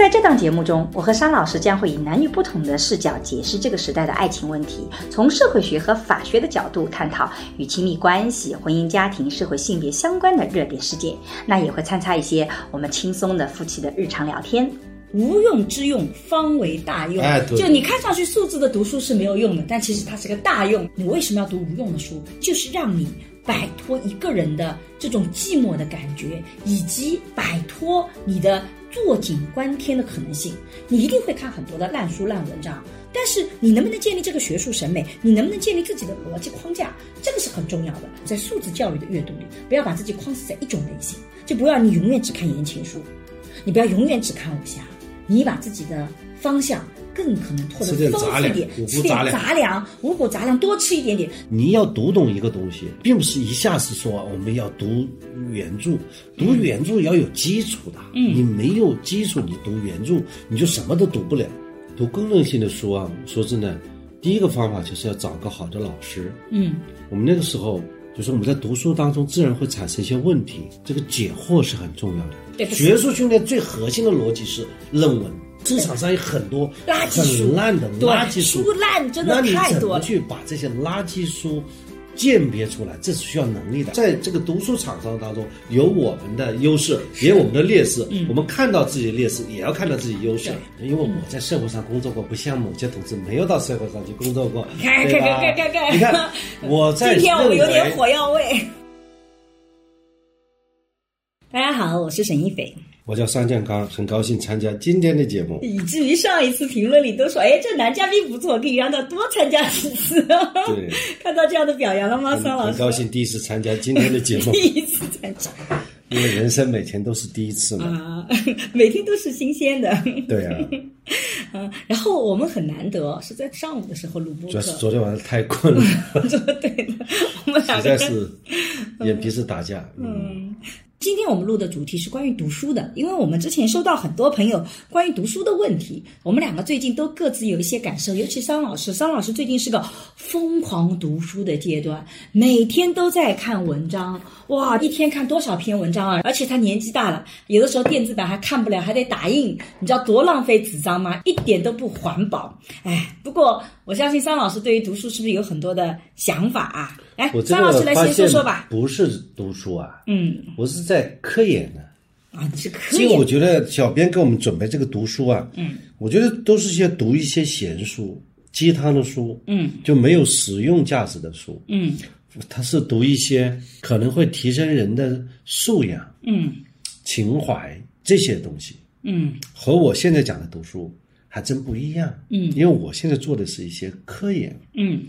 在这档节目中，我和商老师将会以男女不同的视角解释这个时代的爱情问题，从社会学和法学的角度探讨与亲密关系、婚姻家庭、社会性别相关的热点事件。那也会参差一些我们轻松的夫妻的日常聊天。无用之用，方为大用。哎，对就你看上去数字的读书是没有用的，但其实它是个大用。你为什么要读无用的书？就是让你摆脱一个人的这种寂寞的感觉，以及摆脱你的坐井观天的可能性。你一定会看很多的烂书烂文章，但是你能不能建立这个学术审美？你能不能建立自己的逻辑框架？这个是很重要的。在素质教育的阅读里，不要把自己框死在一种类型，就不要你永远只看言情书，你不要永远只看武侠，你把自己的方向更可能拓吃点得丰富一点，五谷吃点杂粮五谷杂粮多吃一点点。你要读懂一个东西，并不是一下子说我们要读原著，读原著要有基础的。嗯，你没有基础，你读原著你就什么都读不了。读功能性的书啊，说真的，第一个方法就是要找个好的老师。嗯，我们那个时候就是我们在读书当中自然会产生一些问题，这个解惑是很重要对的。学术训练最核心的逻辑是论文。市场上有很多垃圾书很烂的垃圾书，书烂真的那你太多了怎么去把这些垃圾书鉴别出来？这是需要能力的。在这个读书厂商当中，有我们的优势，也有我们的劣势。嗯我们看到自己的劣势，也要看到自己优势。因为我在社会上工作过，不像某些同志没有到社会上去工作过，看？看看看看你看我在今天我们有点火药味。大家好，我是沈一斐。我叫桑建刚，很高兴参加今天的节目。以至于上一次评论里都说，哎，这男嘉宾不错，可以让他多参加几次。对，看到这样的表扬了吗，很桑老师？很高兴第一次参加今天的节目，第一次参加因为人生每天都是第一次嘛。啊，每天都是新鲜的。对啊，嗯，然后我们很难得是在上午的时候录播主要是，昨天晚上太困了，对的，我们两实在是眼皮子打架。嗯，嗯，今天我们录的主题是关于读书的，因为我们之前收到很多朋友关于读书的问题，我们两个最近都各自有一些感受，尤其桑老师，桑老师最近是个疯狂读书的阶段，每天都在看文章，哇，一天看多少篇文章啊！而且他年纪大了，有的时候电子版还看不了，还得打印，你知道多浪费纸张吗？一点都不环保。哎，不过我相信桑老师对于读书是不是有很多的想法啊？来我，这桑老师来先说说吧。不是读书啊，嗯。我是在科研呢。啊，你是科研其实我觉得小编给我们准备这个读书啊，嗯，我觉得都是些读一些闲书、鸡汤的书，嗯，就没有实用价值的书，嗯他是读一些可能会提升人的素养、嗯情怀这些东西，嗯和我现在讲的读书还真不一样，嗯。因为我现在做的是一些科研，嗯，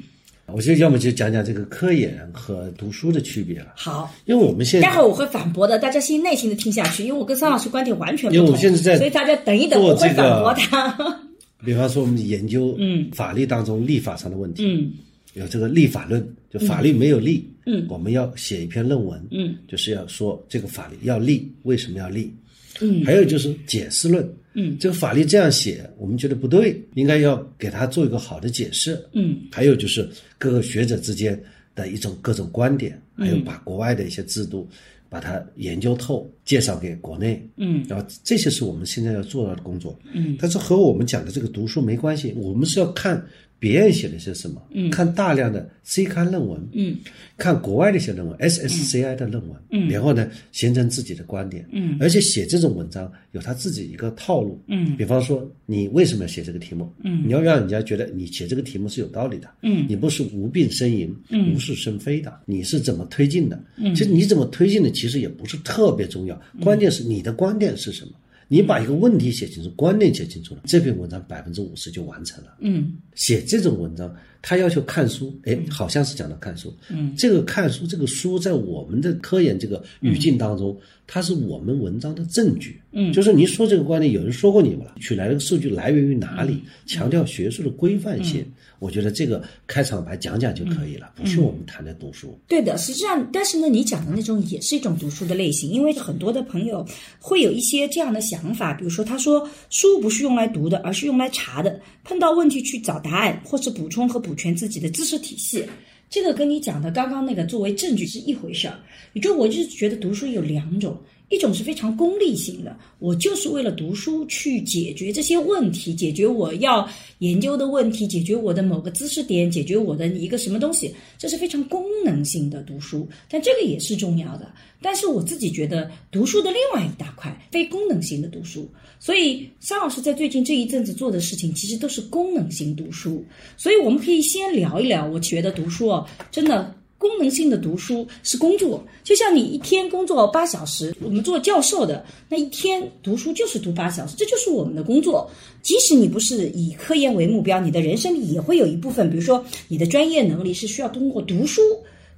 我就要么就讲讲这个科研和读书的区别了，好，因为我们现在待会儿我会反驳的，大家先耐心的听下去，因为我跟张老师观点完全不因为同，我现在在所以大家等一等，我会反驳他。比方说我们研究嗯。法律当中立法上的问题，嗯。有这个立法论，就法律没有立，嗯。我们要写一篇论文，嗯。就是要说这个法律要立，为什么要立？嗯。还有就是解释论，嗯这个法律这样写，我们觉得不对，应该要给他做一个好的解释。嗯还有就是各个学者之间的一种各种观点，还嗯有把国外的一些制度，把它研究透，介绍给国内。嗯然后这些是我们现在要做到的工作。嗯，但是和我们讲的这个读书没关系，我们是要看别人写的是什么，嗯，看大量的 C 刊论文，嗯。看国外的一些论文，SSCI 的论文，嗯，然后呢，形成自己的观点，嗯，而且写这种文章有他自己一个套路，嗯，比方说你为什么要写这个题目，嗯，你要让人家觉得你写这个题目是有道理的，嗯。你不是无病呻吟，嗯，无事生非的，你是怎么推进的，嗯，其实你怎么推进的其实也不是特别重要，关键是你的观点是什么。你把一个问题写清楚，观念写清楚了，这篇文章百分之五十就完成了。嗯写这种文章，他要求看书，哎，好像是讲到看书。嗯，这个看书，这个书在我们的科研这个语境当中，它是我们文章的证据。嗯，就是你说这个观点，有人说过你们了，取来的数据来源于哪里？强调学术的规范性，我觉得这个开场白讲讲就可以了，不是我们谈的读书。对的，实际上，但是呢，你讲的那种也是一种读书的类型，因为很多的朋友会有一些这样的想法，比如说他说书不是用来读的，而是用来查的，碰到问题去找答案，或是补充和补全自己的知识体系。这个跟你讲的刚刚那个作为证据是一回事儿。也就我就是觉得读书有两种。一种是非常功利性的，我就是为了读书去解决这些问题，解决我要研究的问题，解决我的某个知识点，解决我的一个什么东西，这是非常功能性的读书。但这个也是重要的。但是我自己觉得，读书的另外一大块，非功能性的读书。所以，沙老师在最近这一阵子做的事情，其实都是功能性读书。所以，我们可以先聊一聊。我觉得读书哦，真的。功能性的读书是工作，就像你一天工作八小时，我们做教授的那一天读书就是读八小时，这就是我们的工作。即使你不是以科研为目标，你的人生里也会有一部分，比如说你的专业能力是需要通过读书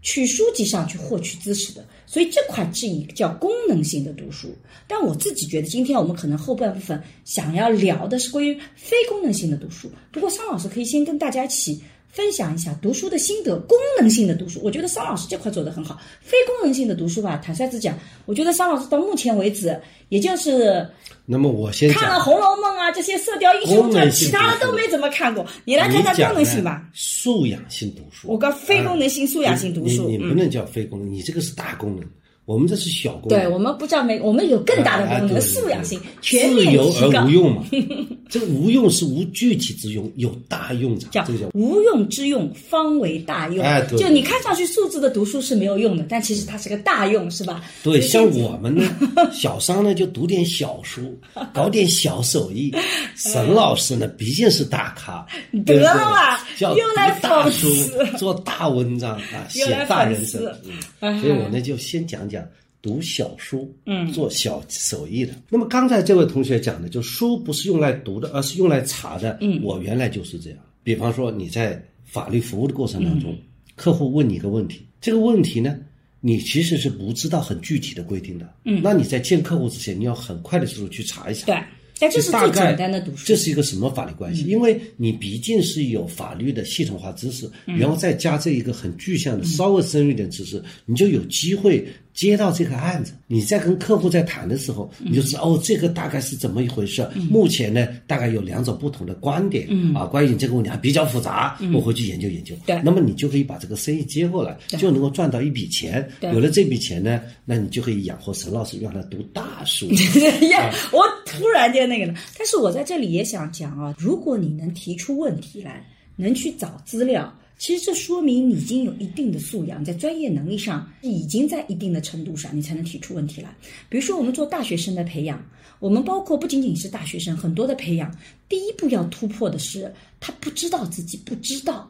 去书籍上去获取知识的，所以这块是一个叫功能性的读书。但我自己觉得，今天我们可能后半部分想要聊的是关于非功能性的读书。不过桑老师可以先跟大家一起。分享一下读书的心得，功能性的读书，我觉得桑老师这块做得很好。非功能性的读书吧，坦率之讲，我觉得桑老师到目前为止，也就是那么我先看了《红楼梦》啊这些《射雕英雄传》，其他的都没怎么看过。你来看看功能性吧。素养性读书，我讲非功能性、素养性读书，你不能叫非功能，你这个是大功能。我们这是小功能，对我们不叫没，我们有更大的功能，素养性，全面自由而无用嘛。这个无用是无具体之用，有大用场。叫这个叫无用之用方为大用。哎，对，就你看上去数字的读书是没有用的，但其实它是个大用，是吧？对，像我们呢，小商呢就读点小书，搞点小手艺。沈老师呢，毕竟是大咖，得了吧？叫又来大书，做大文章啊，写大人生。嗯，所以我呢就先讲讲。读小书，嗯，做小手艺的。那么刚才这位同学讲的，就书不是用来读的，而是用来查的。嗯，我原来就是这样。比方说你在法律服务的过程当中，客户问你一个问题，这个问题呢，你其实是不知道很具体的规定的。嗯，那你在见客户之前，你要很快的速度去查一查。对。这是最简单的读书。这是一个什么法律关系？因为你毕竟是有法律的系统化知识，然后再加这一个很具象的、稍微深入一点知识，你就有机会接到这个案子。你在跟客户在谈的时候，你就知道哦，这个大概是怎么一回事。目前呢，大概有两种不同的观点啊，关于你这个问题还比较复杂，我回去研究研究。对，那么你就可以把这个生意接过来，就能够赚到一笔钱。有了这笔钱呢，那你就可以养活沈老师，让他读大书。呀，我突然间。那个了？但是我在这里也想讲啊，如果你能提出问题来，能去找资料，其实这说明你已经有一定的素养，在专业能力上已经在一定的程度上，你才能提出问题来。比如说，我们做大学生的培养，我们包括不仅仅是大学生，很多的培养，第一步要突破的是他不知道自己不知道，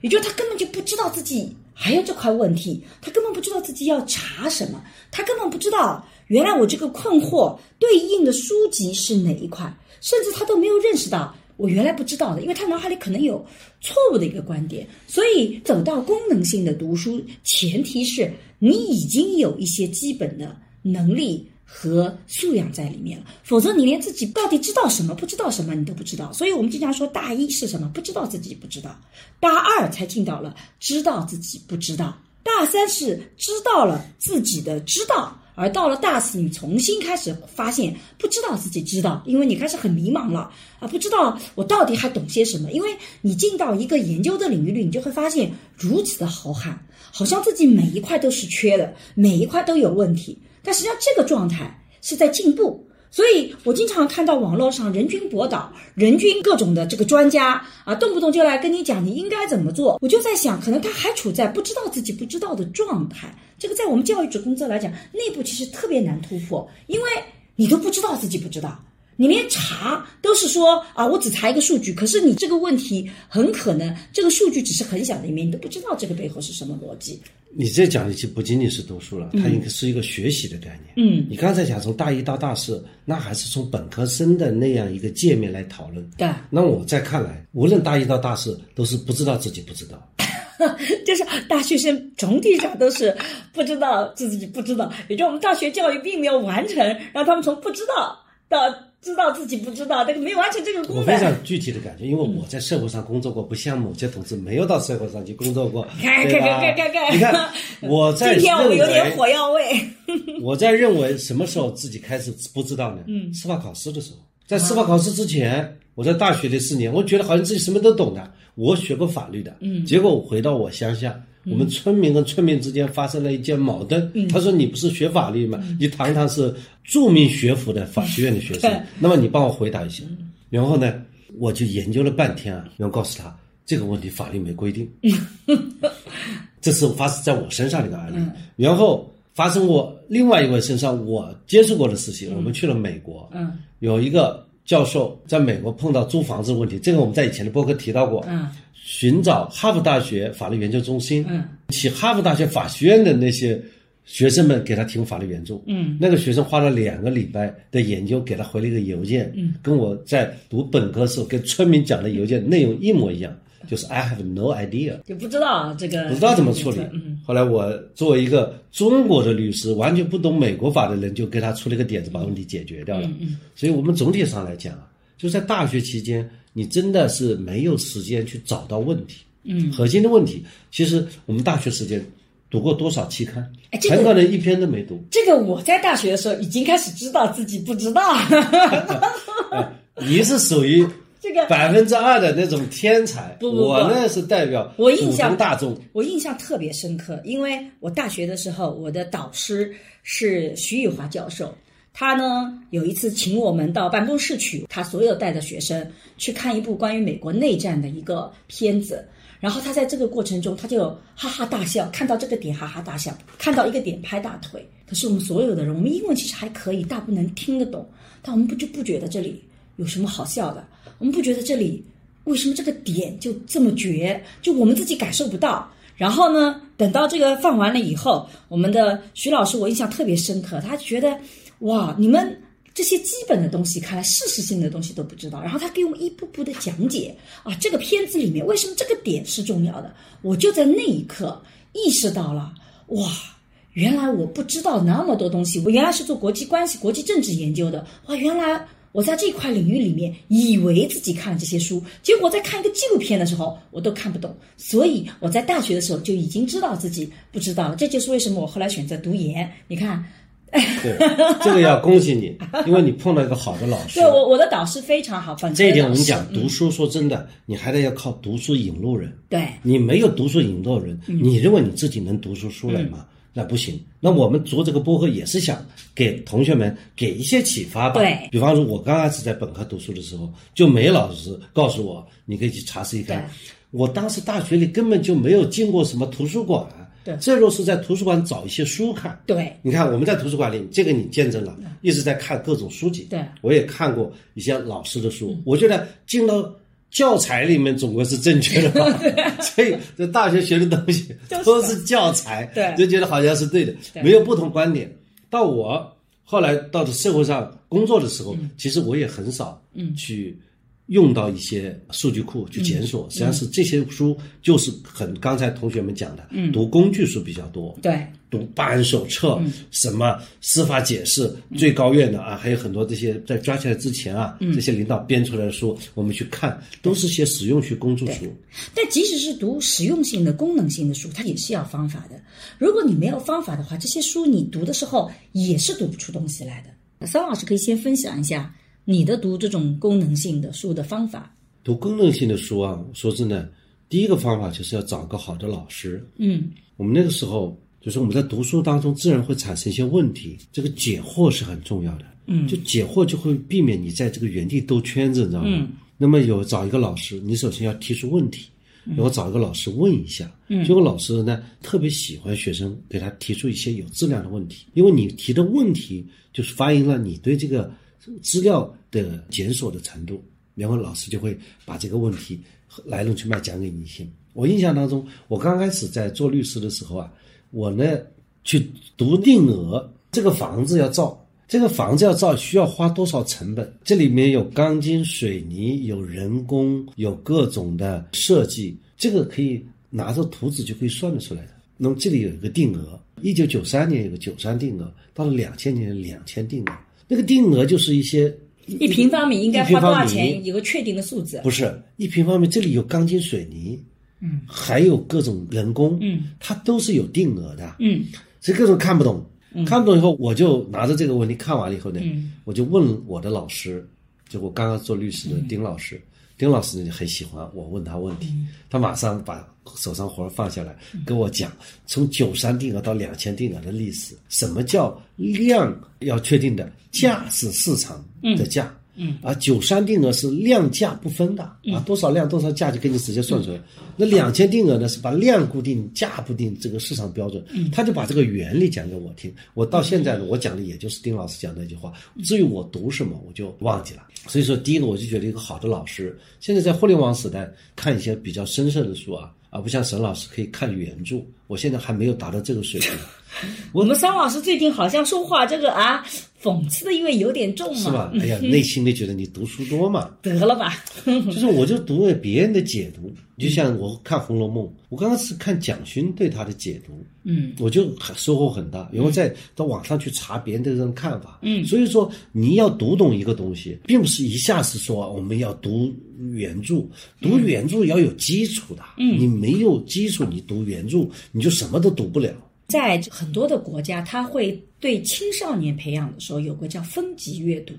也就是他根本就不知道自己还有这块问题，他根本不知道自己要查什么，他根本不知道。原来我这个困惑对应的书籍是哪一块？甚至他都没有认识到我原来不知道的，因为他脑海里可能有错误的一个观点。所以走到功能性的读书，前提是你已经有一些基本的能力和素养在里面了，否则你连自己到底知道什么、不知道什么你都不知道。所以我们经常说，大一是什么？不知道自己不知道；大二才进到了知道自己不知道；大三是知道了自己的知道。而到了大四，你重新开始发现不知道自己知道，因为你开始很迷茫了啊，不知道我到底还懂些什么。因为你进到一个研究的领域里，你就会发现如此的浩瀚，好像自己每一块都是缺的，每一块都有问题。但实际上这个状态是在进步。所以我经常看到网络上人均博导、人均各种的这个专家啊，动不动就来跟你讲你应该怎么做。我就在想，可能他还处在不知道自己不知道的状态。这个在我们教育者工作来讲，内部其实特别难突破，因为你都不知道自己不知道。你连查都是说啊，我只查一个数据，可是你这个问题很可能这个数据只是很小的一面，你都不知道这个背后是什么逻辑。你这讲的就不仅仅是读书了，它应该是一个学习的概念。嗯，你刚才讲从大一到大四，那还是从本科生的那样一个界面来讨论。对。那我在看来，无论大一到大四，都是不知道自己不知道。就是大学生总体上都是不知道自己不知道，也就我们大学教育并没有完成，让他们从不知道。到知道自己不知道，这个没完成这个功能。我非常具体的感觉，因为我在社会上工作过，不像某些同志没有到社会上去工作过，看对吧？看看看看你看我在今天我们有点火药味。我在认为什么时候自己开始不知道呢？嗯，司法考试的时候，在司法考试之前，我在大学的四年，我觉得好像自己什么都懂的。我学过法律的，嗯，结果我回到我乡下，我们村民跟村民之间发生了一件矛盾。他说：“你不是学法律吗？你堂堂是著名学府的法学院的学生，那么你帮我回答一下。”然后呢，我就研究了半天啊，然后告诉他这个问题法律没规定。这是发生在我身上的一个案例，然后发生过另外一位身上我接触过的事情。我们去了美国，嗯，有一个教授在美国碰到租房子问题，这个我们在以前的播客提到过，嗯，寻找哈佛大学法律研究中心，嗯，请哈佛大学法学院的那些学生们给他提供法律援助，嗯，那个学生花了两个礼拜的研究，给他回了一个邮件，嗯，跟我在读本科时候跟村民讲的邮件内容一模一样，就是 I have no idea。就不知道这个不知道怎么处理嗯，。后来我作为一个中国的律师，完全不懂美国法的人，就给他出了个点子，把问题解决掉了。所以我们总体上来讲啊，就在大学期间，你真的是没有时间去找到问题。嗯，核心的问题，其实我们大学时间读过多少期刊哎，这个很可能一篇都没读。这个我在大学的时候已经开始知道自己不知道。你是属于这个百分之二的那种天才，不不不我呢是代表普我印象通大众。我印象特别深刻，因为我大学的时候，我的导师是徐宇华教授。他呢有一次请我们到办公室去，他所有带的学生去看一部关于美国内战的一个片子。然后他在这个过程中，他就哈哈大笑，看到这个点哈哈大笑，看到一个点拍大腿。可是我们所有的人，我们英文其实还可以，大部分能听得懂，但我们不就不觉得这里有什么好笑的？我们不觉得这里为什么这个点就这么绝？就我们自己感受不到。然后呢，等到这个放完了以后，我们的徐老师我印象特别深刻，他觉得哇，你们这些基本的东西，看来事实性的东西都不知道。然后他给我们一步步的讲解啊，这个片子里面为什么这个点是重要的？我就在那一刻意识到了，哇，原来我不知道那么多东西。我原来是做国际关系、国际政治研究的，哇，原来。我在这块领域里面，以为自己看了这些书，结果在看一个纪录片的时候，我都看不懂。所以我在大学的时候就已经知道自己不知道了。这就是为什么我后来选择读研。你看，对，这个要恭喜你，因为你碰到一个好的老师。对我我的导师非常好，这一点我们讲，嗯读书说真的，你还得要靠读书引路人。对你没有读书引路人，嗯你认为你自己能读出书来吗？那不行。那我们做这个播客也是想给同学们给一些启发吧。对比方说，我刚开始在本科读书的时候，就没老师告诉我，你可以去查试一看对。我当时大学里根本就没有进过什么图书馆。对这若是在图书馆找一些书看。对你看我们在图书馆里，这个你见证了，一直在看各种书籍。对我也看过一些老师的书，我觉得进到教材里面总归是正确的吧。所以这大学学的东西都是教材，对就觉得好像是对的，没有不同观点。到我后来到了社会上工作的时候，其实我也很少去。用到一些数据库去检索，实际上是这些书就是很刚才同学们讲的，嗯。读工具书比较多，对。读办案手册，什么司法解释，最高院的啊，还有很多这些在抓起来之前啊，这些领导编出来的书，我们去看，都是些实用学工具书。但即使是读实用性的、功能性的书，它也是要方法的。如果你没有方法的话，这些书你读的时候也是读不出东西来的。桑老师可以先分享一下你的读这种功能性的书的方法。读功能性的书啊，说真的，第一个方法就是要找个好的老师。嗯，我们那个时候就是我们在读书当中自然会产生一些问题，这个解惑是很重要的。嗯，就解惑就会避免你在这个原地兜圈子，你知道吗？嗯。那么有找一个老师，你首先要提出问题，然后找一个老师问一下。嗯。这个老师呢特别喜欢学生给他提出一些有质量的问题，因为你提的问题就是反映了你对这个资料的检索的程度，然后老师就会把这个问题来龙去脉讲给你听。我印象当中，我刚开始在做律师的时候啊，我呢去读定额，这个房子要造，这个房子要造需要花多少成本？这里面有钢筋、水泥，有人工，有各种的设计，这个可以拿着图纸就可以算得出来的。那么这里有一个定额，一九九三年有个九三定额，到了两千年两千定额。那个定额就是一些一平方米应该花多少钱？有个确定的数字。不是一平方米，这里有钢筋水泥，嗯，还有各种人工，嗯，它都是有定额的，嗯。所以各种看不懂，看不懂以后，我就拿着这个问题看完了以后呢，嗯。我就问我的老师，就我刚刚做律师的嗯。丁老师，丁老师呢很喜欢我问他问题，嗯。他马上把手上活儿放下来，跟我讲从九三定额到两千定额的历史，什么叫量要确定的，价是市场的价。嗯啊，九三定额是量价不分的啊，多少量多少价就给你直接算出来。那两千定额呢是把量固定价不定这个市场标准，他就把这个原理讲给我听。我到现在呢，我讲的也就是丁老师讲的那句话。至于我读什么，我就忘记了。所以说，第一个我就觉得一个好的老师，现在在互联网时代看一些比较深色的书啊，而不像沈老师可以看原著。我现在还没有达到这个水平。我们桑老师最近好像说话这个啊，讽刺的意味有点重嘛，是吧？哎呀，内心里觉得你读书多嘛，得了吧，就是我就读了别人的解读，就像我看《红楼梦》，我刚刚是看蒋勋对他的解读，嗯，我就很收获很大，然后再到网上去查别人的这种看法，嗯，所以说你要读懂一个东西，并不是一下子说我们要读原著，读原著要有基础的，嗯，你没有基础，你读原著你就什么都读不了。在很多的国家，他会对青少年培养的时候有个叫分级阅读，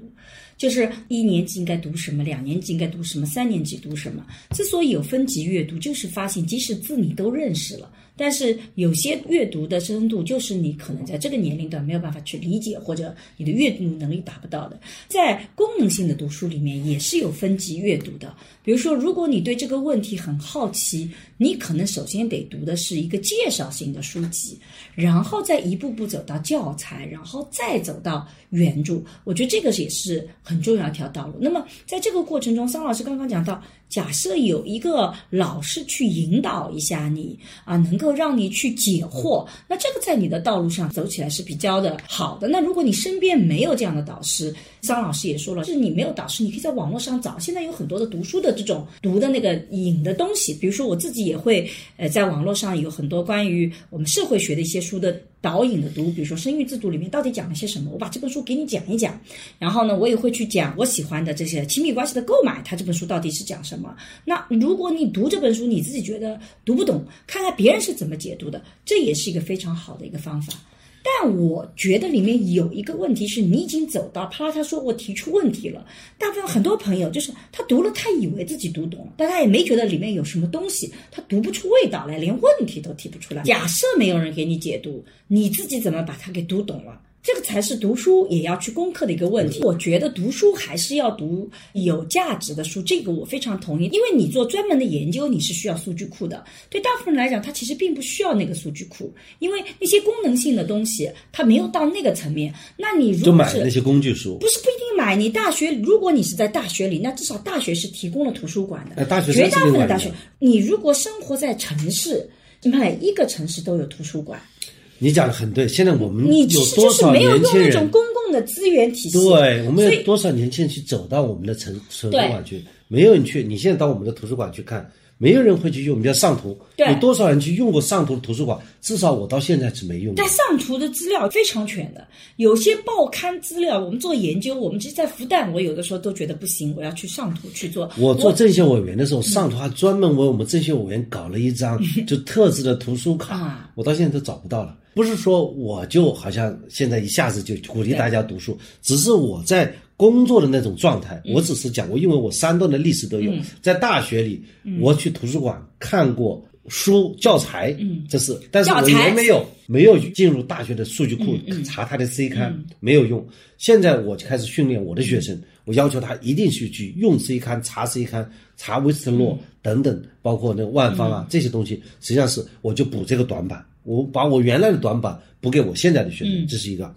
就是一年级应该读什么，两年级应该读什么，三年级读什么。之所以有分级阅读，就是发现即使字你都认识了，但是有些阅读的深度就是你可能在这个年龄段没有办法去理解，或者你的阅读能力达不到的。在功能性的读书里面也是有分级阅读的。比如说，如果你对这个问题很好奇，你可能首先得读的是一个介绍性的书籍，然后再一步步走到教材，然后再走到原著。我觉得这个也是很重要一条道路。那么在这个过程中，桑老师刚刚讲到，假设有一个老师去引导一下你啊，能够让你去解惑，那这个在你的道路上走起来是比较的好的。那如果你身边没有这样的导师，桑老师也说了，就是你没有导师，你可以在网络上找。现在有很多的读书的这种读的那个引的东西，比如说我自己也会呃在网络上有很多关于我们社会学的一些书的导引的读，比如说生育制度里面到底讲了些什么，我把这本书给你讲一讲。然后呢，我也会去讲我喜欢的这些亲密关系的购买，它这本书到底是讲什么。那如果你读这本书，你自己觉得读不懂，看看别人是怎么解读的，这也是一个非常好的一个方法。但我觉得里面有一个问题是，你已经走到啪啦，他说我提出问题了。大部分很多朋友就是他读了，他以为自己读懂了，但他也没觉得里面有什么东西，他读不出味道来，连问题都提不出来。假设没有人给你解读，你自己怎么把它给读懂了？这个才是读书也要去攻克的一个问题。我觉得读书还是要读有价值的书，这个我非常同意。因为你做专门的研究，你是需要数据库的。对大部分人来讲，他其实并不需要那个数据库，因为那些功能性的东西，它没有到那个层面。那你如果买那些工具书，不是不一定买，你大学如果你是在大学里，那至少大学是提供了图书馆的。呃大学绝大部分大学，你如果生活在城市，每一个城市都有图书馆，你讲的很对。现在我们你有多少实就是没有年轻人用那种？公共的资源体系。对，我们有多少年轻人去走到我们的城图书馆去？没有人去。你现在到我们的图书馆去看，没有人会去用。我们叫上图，对有多少人去用过上图的图书馆？至少我到现在是没用过但。上图的资料非常全的，有些报刊资料，我们做研究，我们其实，在复旦，我有的时候都觉得不行，我要去上图去做。我做政协委员的时候，上图还专门为我们政协委员搞了一张 就特制的图书卡啊，我到现在都找不到了。不是说我就好像现在一下子就鼓励大家读书，只是我在工作的那种状态，嗯。我只是讲过，因为我三段的历史都有，在大学里，嗯。我去图书馆看过书教材，嗯，这是，但是我也没有没有进入大学的数据库查他的 C 刊，没有用。现在我就开始训练我的学生，我要求他一定去去用 C 刊、查 C 刊、查威斯特洛等等，包括那个万方啊这些东西，实际上是我就补这个短板，我把我原来的短板补给我现在的学生，这是一个。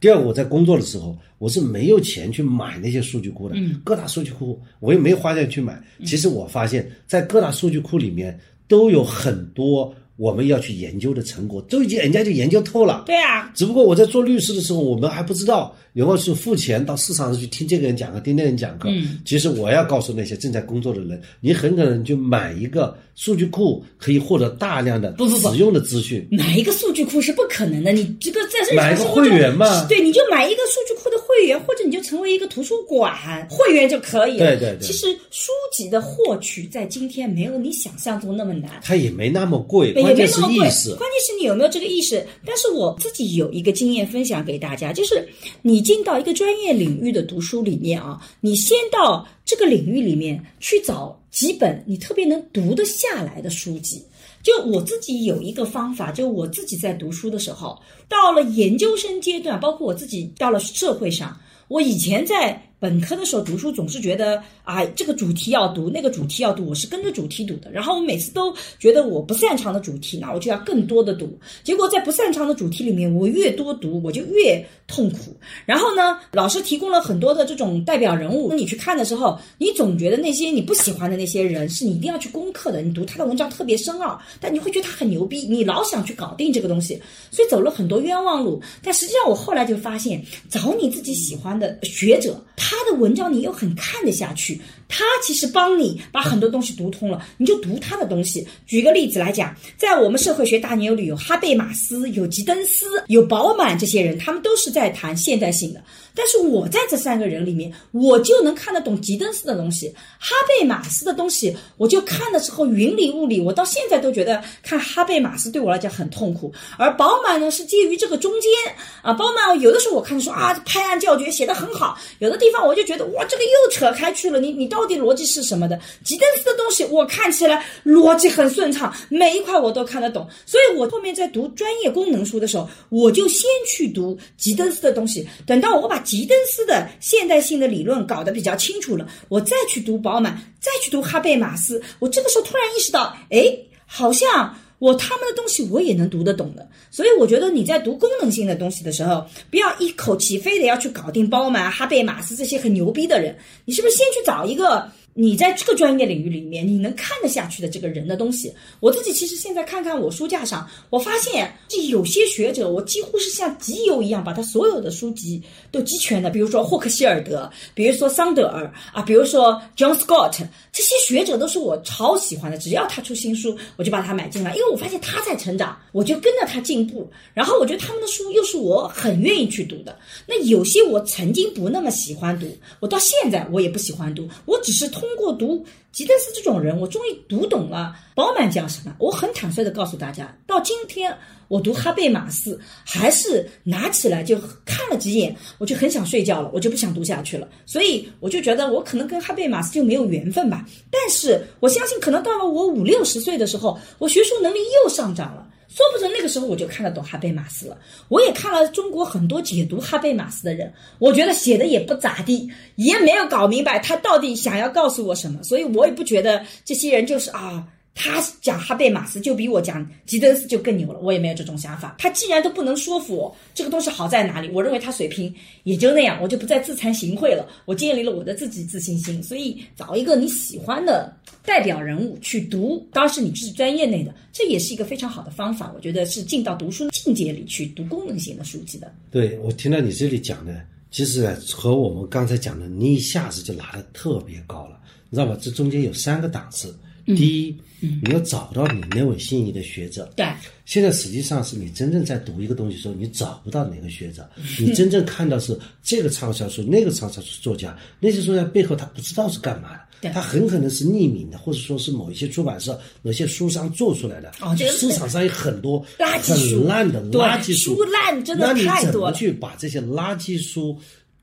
第二个，我在工作的时候，我是没有钱去买那些数据库的，各大数据库我也没花钱去买。其实我发现，在各大数据库里面都有很多我们要去研究的成果，都已经人家就研究透了。对啊，只不过我在做律师的时候，我们还不知道，然后是付钱到市场上去听这个人讲课，听那个人讲课。嗯，其实我要告诉那些正在工作的人，你很可能就买一个数据库，可以获得大量的不不不实用的资讯。买一个数据库是不可能的，你这个在日买一个常生活中会员嘛对，你就买一个数据库的会员，或者你就成为一个图书馆会员就可以了。对对对其实书籍的获取在今天没有你想象中那么难。它也没那么贵，对，也关键是没那么贵，意识。关键是你有没有这个意识。但是我自己有一个经验分享给大家，就是你进到一个专业领域的读书里面啊，你先到这个领域里面去找几本你特别能读得下来的书籍。就我自己有一个方法，就我自己在读书的时候，到了研究生阶段，包括我自己到了社会上，我以前在本科的时候读书，总是觉得啊，这个主题要读，那个主题要读，我是跟着主题读的。然后我每次都觉得我不擅长的主题，那我就要更多的读。结果在不擅长的主题里面，我越多读，我就越痛苦。然后呢，老师提供了很多的这种代表人物，你去看的时候，你总觉得那些你不喜欢的那些人是你一定要去攻克的。你读他的文章特别深奥，但你会觉得他很牛逼，你老想去搞定这个东西，所以走了很多冤枉路。但实际上，我后来就发现，找你自己喜欢的学者，他的文章你又很看得下去，他其实帮你把很多东西读通了，你就读他的东西。举个例子来讲，在我们社会学大牛里有哈贝马斯、有吉登斯、有饱满这些人，他们都是在谈现代性的。但是我在这三个人里面，我就能看得懂吉登斯的东西，哈贝马斯的东西，我就看的时候云里雾里。我到现在都觉得看哈贝马斯对我来讲很痛苦，而饱满呢是介于这个中间啊。饱满有的时候我看说啊拍案叫绝写得很好，有的地方我就觉得哇这个又扯开去了，你你到到底逻辑是什么的？吉登斯的东西我看起来逻辑很顺畅，每一块我都看得懂，所以我后面在读专业功能书的时候，我就先去读吉登斯的东西，等到我把吉登斯的现代性的理论搞得比较清楚了，我再去读饱满，再去读哈贝马斯，我这个时候突然意识到，哎，好像。我他们的东西我也能读得懂的，所以我觉得你在读功能性的东西的时候，不要一口气非得要去搞定包曼、哈贝马斯这些很牛逼的人，你是不是先去找一个你在这个专业领域里面你能看得下去的这个人的东西？我自己其实现在看看我书架上，我发现这有些学者，我几乎是像集邮一样把他所有的书籍都集全的，比如说霍克希尔德，比如说桑德尔啊，比如说 John Scott，这些学者都是我超喜欢的，只要他出新书，我就把它买进来，因为我发现他在成长，我就跟着他进步。然后我觉得他们的书又是我很愿意去读的。那有些我曾经不那么喜欢读，我到现在我也不喜欢读，我只是通通过读吉登斯这种人，我终于读懂了饱满讲什么。我很坦率的告诉大家，到今天我读哈贝马斯，还是拿起来就看了几眼，我就很想睡觉了，我就不想读下去了。所以我就觉得我可能跟哈贝马斯就没有缘分吧。但是我相信，可能到了我五六十岁的时候，我学术能力又上涨了。说不准那个时候我就看得懂哈贝马斯了。我也看了中国很多解读哈贝马斯的人，我觉得写的也不咋地，也没有搞明白他到底想要告诉我什么，所以我也不觉得这些人就是啊。他讲哈贝马斯就比我讲吉登斯就更牛了，我也没有这种想法。他既然都不能说服我，这个东西好在哪里？我认为他水平也就那样，我就不再自惭形秽了。我建立了我的自己自信心，所以找一个你喜欢的代表人物去读，当然是你自己专业内的，这也是一个非常好的方法。我觉得是进到读书境界里去读功能性的书籍的。对我听到你这里讲的，其实和我们刚才讲的，你一下子就拿的特别高了，你知道吧？这中间有三个档次。第一，你要找到你那位心仪的学者。对，现在实际上是你真正在读一个东西的时候，你找不到哪个学者，你真正看到是这个畅销书，那个畅销书作家，那些作家背后他不知道是干嘛的。对。他很可能是匿名的，或者说是某一些出版社、某些书商做出来的。哦这个市场上有很多垃圾书。很烂的垃圾书，书烂真的那你怎么太多了。去把这些垃圾书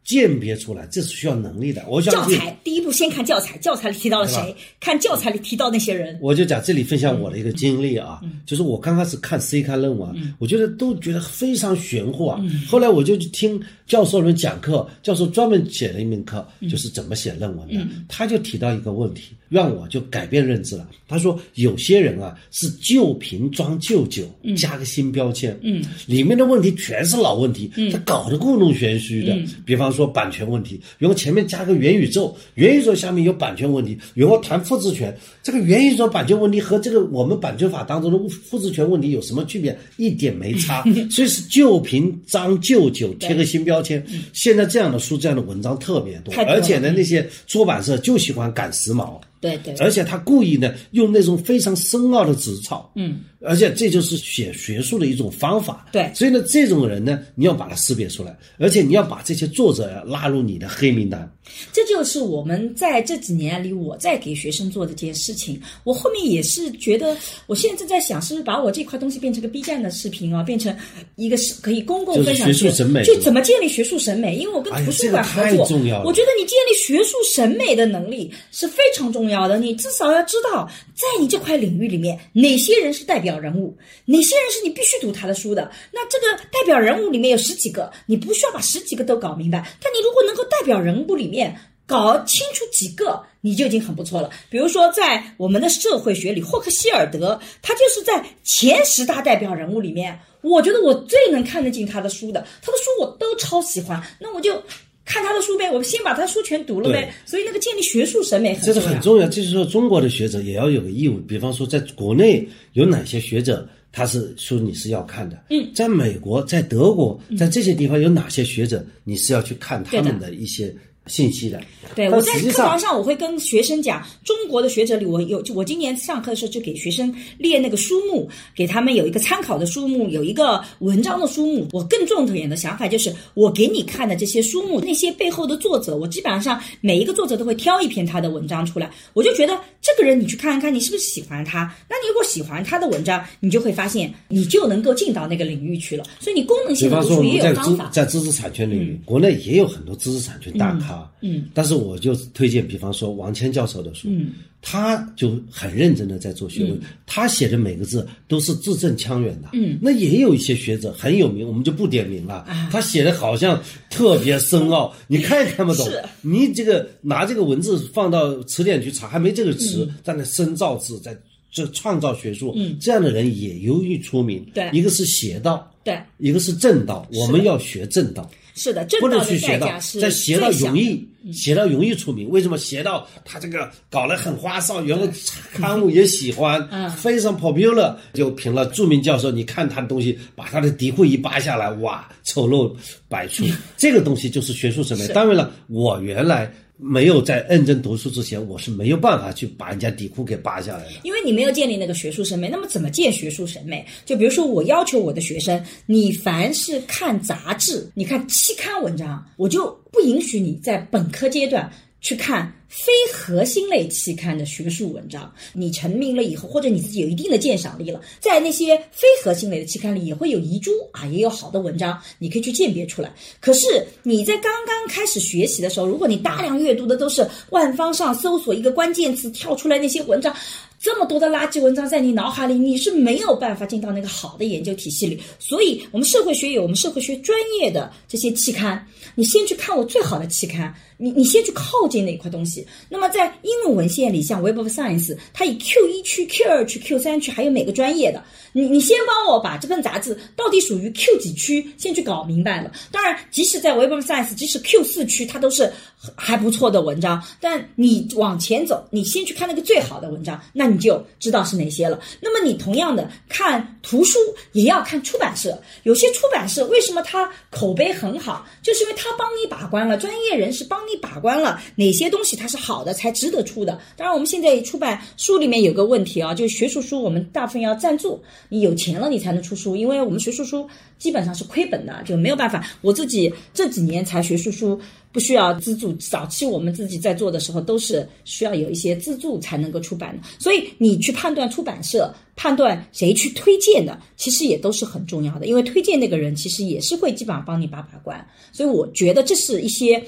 鉴别出来？这是需要能力的。我相信教材第一步先看教材，教材里提到了谁？看教材里提到那些人。我就讲这里分享我的一个经历啊，就是我刚开始看 C 刊论文啊，我觉得都觉得非常玄乎啊。后来我就去听教授们讲课，教授专门写了一门课，就是怎么写论文的。他就提到一个问题：让我就改变认知了。他说有些人啊是旧瓶装旧酒，加个新标签，嗯，里面的问题全是老问题，嗯，他搞得故弄玄虚的。比方说版权问题，然后前面加个元宇宙，元宇宙下面有版权问题，然后谈复制权，这个元宇宙版权问题和这个我们版权法当中的复制权问题有什么区别？一点没差，所以是旧瓶装旧酒，贴个新标签。现在这样的书、这样的文章特别多，而且呢，那些出版社就喜欢赶时髦。对对，而且他故意呢用那种非常深奥的纸草，嗯，而且这就是写学术的一种方法。对，所以呢，这种人呢，你要把他识别出来，而且你要把这些作者拉入你的黑名单。这就是我们在这几年里我在给学生做的这件事情。我后面也是觉得，我现在正在想，是不是把我这块东西变成个 B 站的视频啊，变成一个是可以公共分享。学术审美，就怎么建立学术审美？因为我跟图书馆合作，我觉得你建立学术审美的能力是非常重要的。你至少要知道，在你这块领域里面，哪些人是代表人物，哪些人是你必须读他的书的。那这个代表人物里面有十几个，你不需要把十几个都搞明白，但你如果能够代表人物里面搞清楚几个，你就已经很不错了。比如说，在我们的社会学里，霍克希尔德，他就是在前十大代表人物里面，我觉得我最能看得进他的书的，他的书我都超喜欢。那我就。看他的书呗，我们先把他书全读了呗。所以那个建立学术审美很这是很重要。就是说，中国的学者也要有个义务，比方说，在国内有哪些学者，他是书你是要看的。嗯，在美国、在德国、在这些地方有哪些学者，你是要去看他们的一些。信息的，对我在课堂上我会跟学生讲，中国的学者里，我有就我今年上课的时候就给学生列那个书目，给他们有一个参考的书目，有一个文章的书目。我更重点的想法就是，我给你看的这些书目，那些背后的作者，我基本上每一个作者都会挑一篇他的文章出来。我就觉得这个人你去看一看，你是不是喜欢他？那你如果喜欢他的文章，你就会发现你就能够进到那个领域去了。所以你功能性的读书也有方法。在知识产权领域，国内也有很多知识产权大咖。嗯，但是我就推荐，比方说王谦教授的书，嗯，他就很认真的在做学问，他写的每个字都是字正腔圆的，嗯，那也有一些学者很有名，我们就不点名了，他写的好像特别深奥，你看也看不懂，你这个拿这个文字放到词典去查，还没这个词，在那深造字，在这创造学术，嗯，这样的人也由于出名，对，一个是邪道，对，一个是正道，我们要学正道。是的，不能去邪道，在邪道容易，邪道容易出名。为什么邪道他这个搞得很花哨，然后刊物也喜欢，非常 popular，就评了著名教授。你看他的东西，把他的底裤一扒下来，哇，丑陋百出。这个东西就是学术审美。当然了，我原来。没有在认真读书之前，我是没有办法去把人家底裤给扒下来的。因为你没有建立那个学术审美，那么怎么建学术审美？就比如说，我要求我的学生，你凡是看杂志、你看期刊文章，我就不允许你在本科阶段去看。非核心类期刊的学术文章，你成名了以后，或者你自己有一定的鉴赏力了，在那些非核心类的期刊里，也会有遗珠啊，也有好的文章，你可以去鉴别出来。可是你在刚刚开始学习的时候，如果你大量阅读的都是万方上搜索一个关键词跳出来那些文章，这么多的垃圾文章在你脑海里，你是没有办法进到那个好的研究体系里。所以，我们社会学有我们社会学专业的这些期刊，你先去看我最好的期刊。你你先去靠近那块东西。那么在英文文献里，像 Web of Science，它以 Q 一区、Q 二区、Q 三区，还有每个专业的。你你先帮我把这份杂志到底属于 Q 几区先去搞明白了。当然，即使在 Web of Science，即使 Q 四区，它都是还不错的文章。但你往前走，你先去看那个最好的文章，那你就知道是哪些了。那么你同样的看图书，也要看出版社。有些出版社为什么它口碑很好，就是因为它帮你把关了，专业人士帮。你把关了哪些东西它它是好的才值得出的？当然，我们现在出版书里面有个问题啊，就是学术书我们大部分要赞助，你有钱了你才能出书，因为我们学术书基本上是亏本的，就没有办法。我自己这几年才学术书不需要资助，早期我们自己在做的时候都是需要有一些资助才能够出版的。所以你去判断出版社，判断谁去推荐的，其实也都是很重要的，因为推荐那个人其实也是会基本上帮你把把关。所以我觉得这是一些。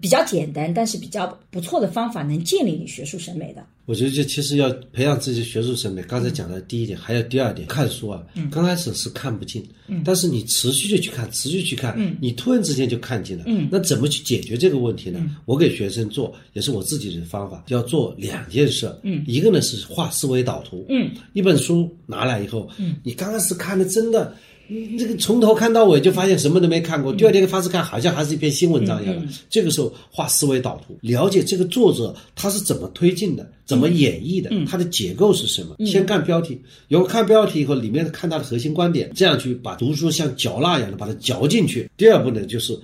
比较简单，但是比较不错的方法，能建立你学术审美的。我觉得这其实要培养自己学术审美。刚才讲的第一点，还有第二点，看书啊，刚开始是看不进，但是你持续的去看，持续去看，你突然之间就看进了。那怎么去解决这个问题呢？我给学生做，也是我自己的方法，要做两件事。嗯，一个呢是画思维导图。嗯，一本书拿来以后，嗯，你刚开始看的真的。你这个从头看到尾就发现什么都没看过，第二天发始看好像还是一篇新文章一样的。这个时候画思维导图，了解这个作者他是怎么推进的，怎么演绎的，他的结构是什么。先看标题，然后看标题以后里面看他的核心观点，这样去把读书像嚼蜡一样的把它嚼进去。第二步呢就是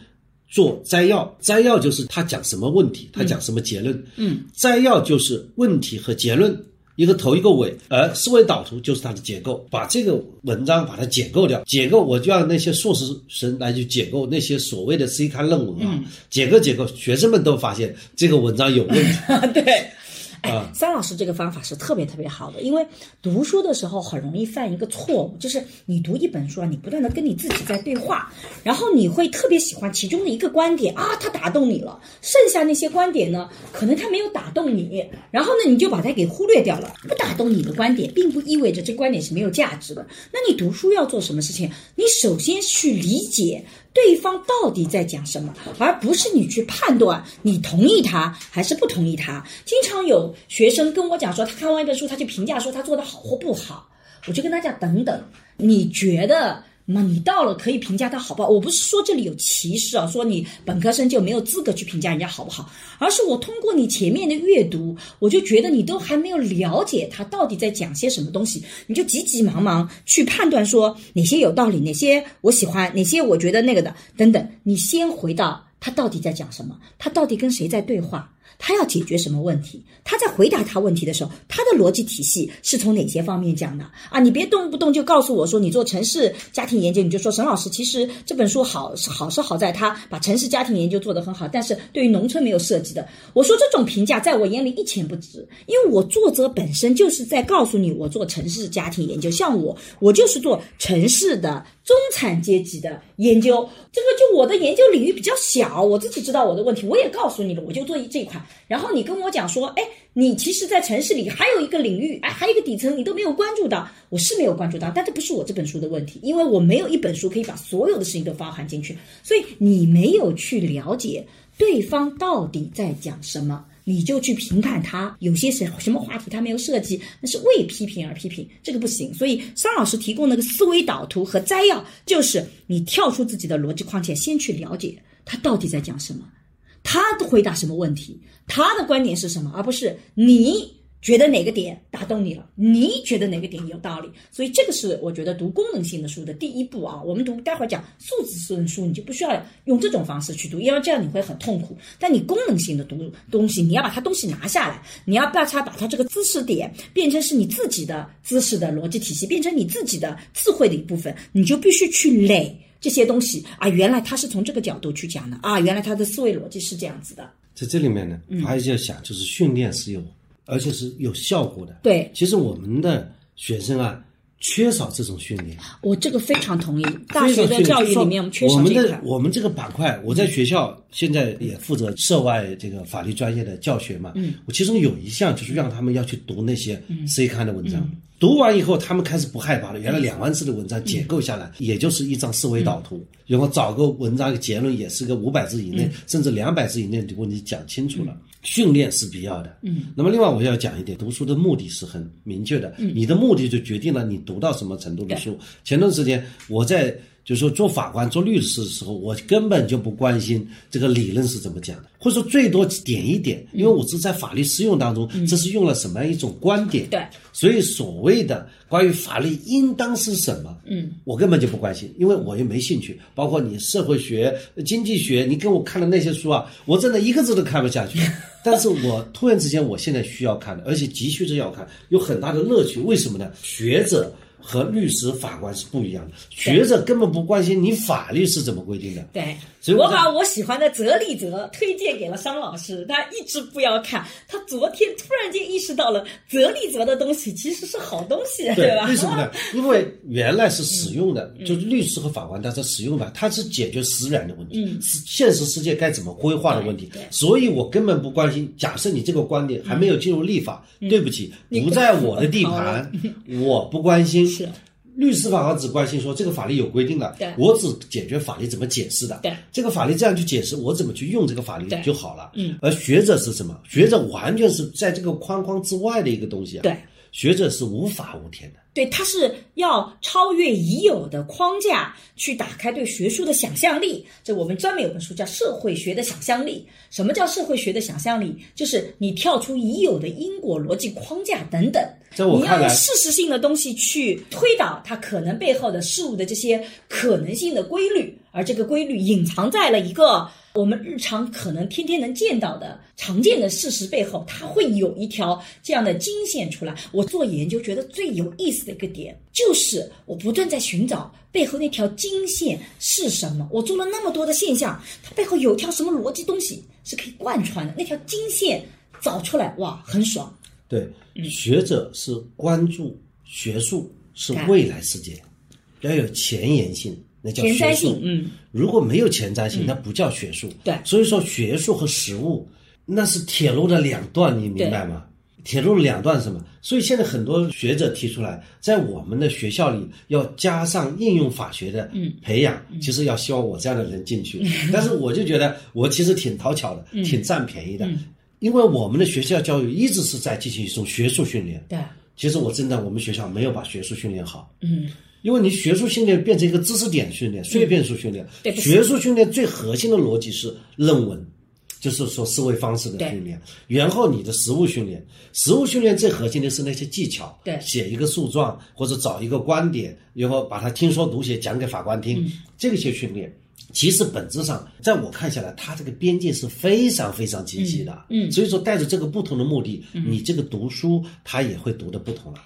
做摘要，摘要就是他讲什么问题，他讲什么结论。嗯，摘要就是问题和结论。一个头一个尾，而思维导图就是它的结构，把这个文章把它解构掉，解构我就让那些硕士生来去解构那些所谓的 C 刊论文啊，解构解构，学生们都发现这个文章有问题，对。哎，三老师这个方法是特别特别好的，因为读书的时候很容易犯一个错误，就是你读一本书啊，你不断的跟你自己在对话，然后你会特别喜欢其中的一个观点啊，它打动你了，剩下那些观点呢，可能它没有打动你，然后呢，你就把它给忽略掉了。不打动你的观点，并不意味着这观点是没有价值的。那你读书要做什么事情？你首先去理解。对方到底在讲什么，而不是你去判断你同意他还是不同意他。经常有学生跟我讲说，他看完一本书，他就评价说他做的好或不好，我就跟他讲，等等，你觉得？那你到了可以评价他好不好？我不是说这里有歧视啊，说你本科生就没有资格去评价人家好不好，而是我通过你前面的阅读，我就觉得你都还没有了解他到底在讲些什么东西，你就急急忙忙去判断说哪些有道理，哪些我喜欢，哪些我觉得那个的等等。你先回到他到底在讲什么，他到底跟谁在对话。他要解决什么问题？他在回答他问题的时候，他的逻辑体系是从哪些方面讲的啊？你别动不动就告诉我说你做城市家庭研究，你就说沈老师其实这本书好是好是好在他把城市家庭研究做得很好，但是对于农村没有涉及的。我说这种评价在我眼里一钱不值，因为我作者本身就是在告诉你我做城市家庭研究，像我我就是做城市的中产阶级的研究，这个就我的研究领域比较小，我自己知道我的问题，我也告诉你了，我就做这一块。然后你跟我讲说，哎，你其实，在城市里还有一个领域，哎，还有一个底层，你都没有关注到。我是没有关注到，但这不是我这本书的问题，因为我没有一本书可以把所有的事情都包含进去。所以你没有去了解对方到底在讲什么，你就去评判他有些什什么话题他没有涉及，那是为批评而批评，这个不行。所以桑老师提供那个思维导图和摘要，就是你跳出自己的逻辑框架，先去了解他到底在讲什么。他回答什么问题？他的观点是什么？而不是你觉得哪个点打动你了？你觉得哪个点有道理？所以这个是我觉得读功能性的书的第一步啊。我们读待会儿讲素质性的书，你就不需要用这种方式去读，因为这样你会很痛苦。但你功能性的读东西，你要把它东西拿下来，你要把它把它这个知识点变成是你自己的知识的逻辑体系，变成你自己的智慧的一部分，你就必须去累。这些东西啊，原来他是从这个角度去讲的啊，原来他的思维逻辑是这样子的。在这里面呢，还是要想，就是训练是有，而且是有效果的。对，其实我们的学生啊，缺少这种训练。我这个非常同意。大学的教育里面，我们缺少这个。我们这个板块，我在学校现在也负责涉外这个法律专业的教学嘛。嗯。我其中有一项就是让他们要去读那些 C 刊的文章。读完以后，他们开始不害怕了。原来两万字的文章解构下来，也就是一张思维导图，然后找个文章的结论，也是个五百字以内，甚至两百字以内的问题讲清楚了。训练是必要的。嗯。那么另外我要讲一点，读书的目的是很明确的。嗯。你的目的就决定了你读到什么程度的书。前段时间我在。就是说，做法官、做律师的时候，我根本就不关心这个理论是怎么讲的，或者说最多点一点，因为我是在法律适用当中，这是用了什么样一种观点。对，所以所谓的关于法律应当是什么，嗯，我根本就不关心，因为我又没兴趣。包括你社会学、经济学，你给我看的那些书啊，我真的一个字都看不下去。但是我突然之间，我现在需要看的，而且急需着要看，有很大的乐趣。为什么呢？学者。和律师、法官是不一样的。学者根本不关心你法律是怎么规定的。对，所以我把我喜欢的泽利泽推荐给了商老师，他一直不要看。他昨天突然间意识到了泽利泽的东西其实是好东西，对吧？对为什么呢？因为 原来是使用的，就是律师和法官，他是使用法，他是解决实然的问题，是现实世界该怎么规划的问题对对。所以我根本不关心。假设你这个观点还没有进入立法，对不起，不在我的地盘，我不关心。是律师法官只关心说这个法律有规定的，我只解决法律怎么解释的。对这个法律这样去解释，我怎么去用这个法律就好了。嗯，而学者是什么？学者完全是在这个框框之外的一个东西啊。对，学者是无法无天的。对，他是要超越已有的框架，去打开对学术的想象力。这我们专门有本书叫《社会学的想象力》。什么叫社会学的想象力？就是你跳出已有的因果逻辑框架等等，你要在我看来用事实性的东西去推导它可能背后的事物的这些可能性的规律，而这个规律隐藏在了一个我们日常可能天天能见到的常见的事实背后，它会有一条这样的经线出来。我做研究觉得最有意思的一个点，就是我不断在寻找背后那条经线是什么。我做了那么多的现象，它背后有一条什么逻辑东西是可以贯穿的，那条经线找出来，哇，很爽。对，学者是关注学术是未来世界，要有前沿性，那叫学术。嗯，如果没有前瞻性，那不叫学术。对所以说学术和实务那是铁路的两段，你明白吗？铁路的两段是什么？所以现在很多学者提出来，在我们的学校里要加上应用法学的培养，其实要希望我这样的人进去。但是我就觉得我其实挺讨巧的，挺占便宜的，因为我们的学校教育一直是在进行一种学术训练。对，其实我真的我们学校没有把学术训练好，嗯，因为你学术训练变成一个知识点训练、碎片式训练。对学术训练最核心的逻辑是论文，就是说思维方式的训练。然后你的实务训练，实务训练最核心的是那些技巧，对写一个诉状或者找一个观点，然后把它听说读写讲给法官听，这些训练。其实本质上，在我看下来，它这个边界是非常非常清晰的。嗯嗯所以说带着这个不同的目的，你这个读书它也会读的不同了。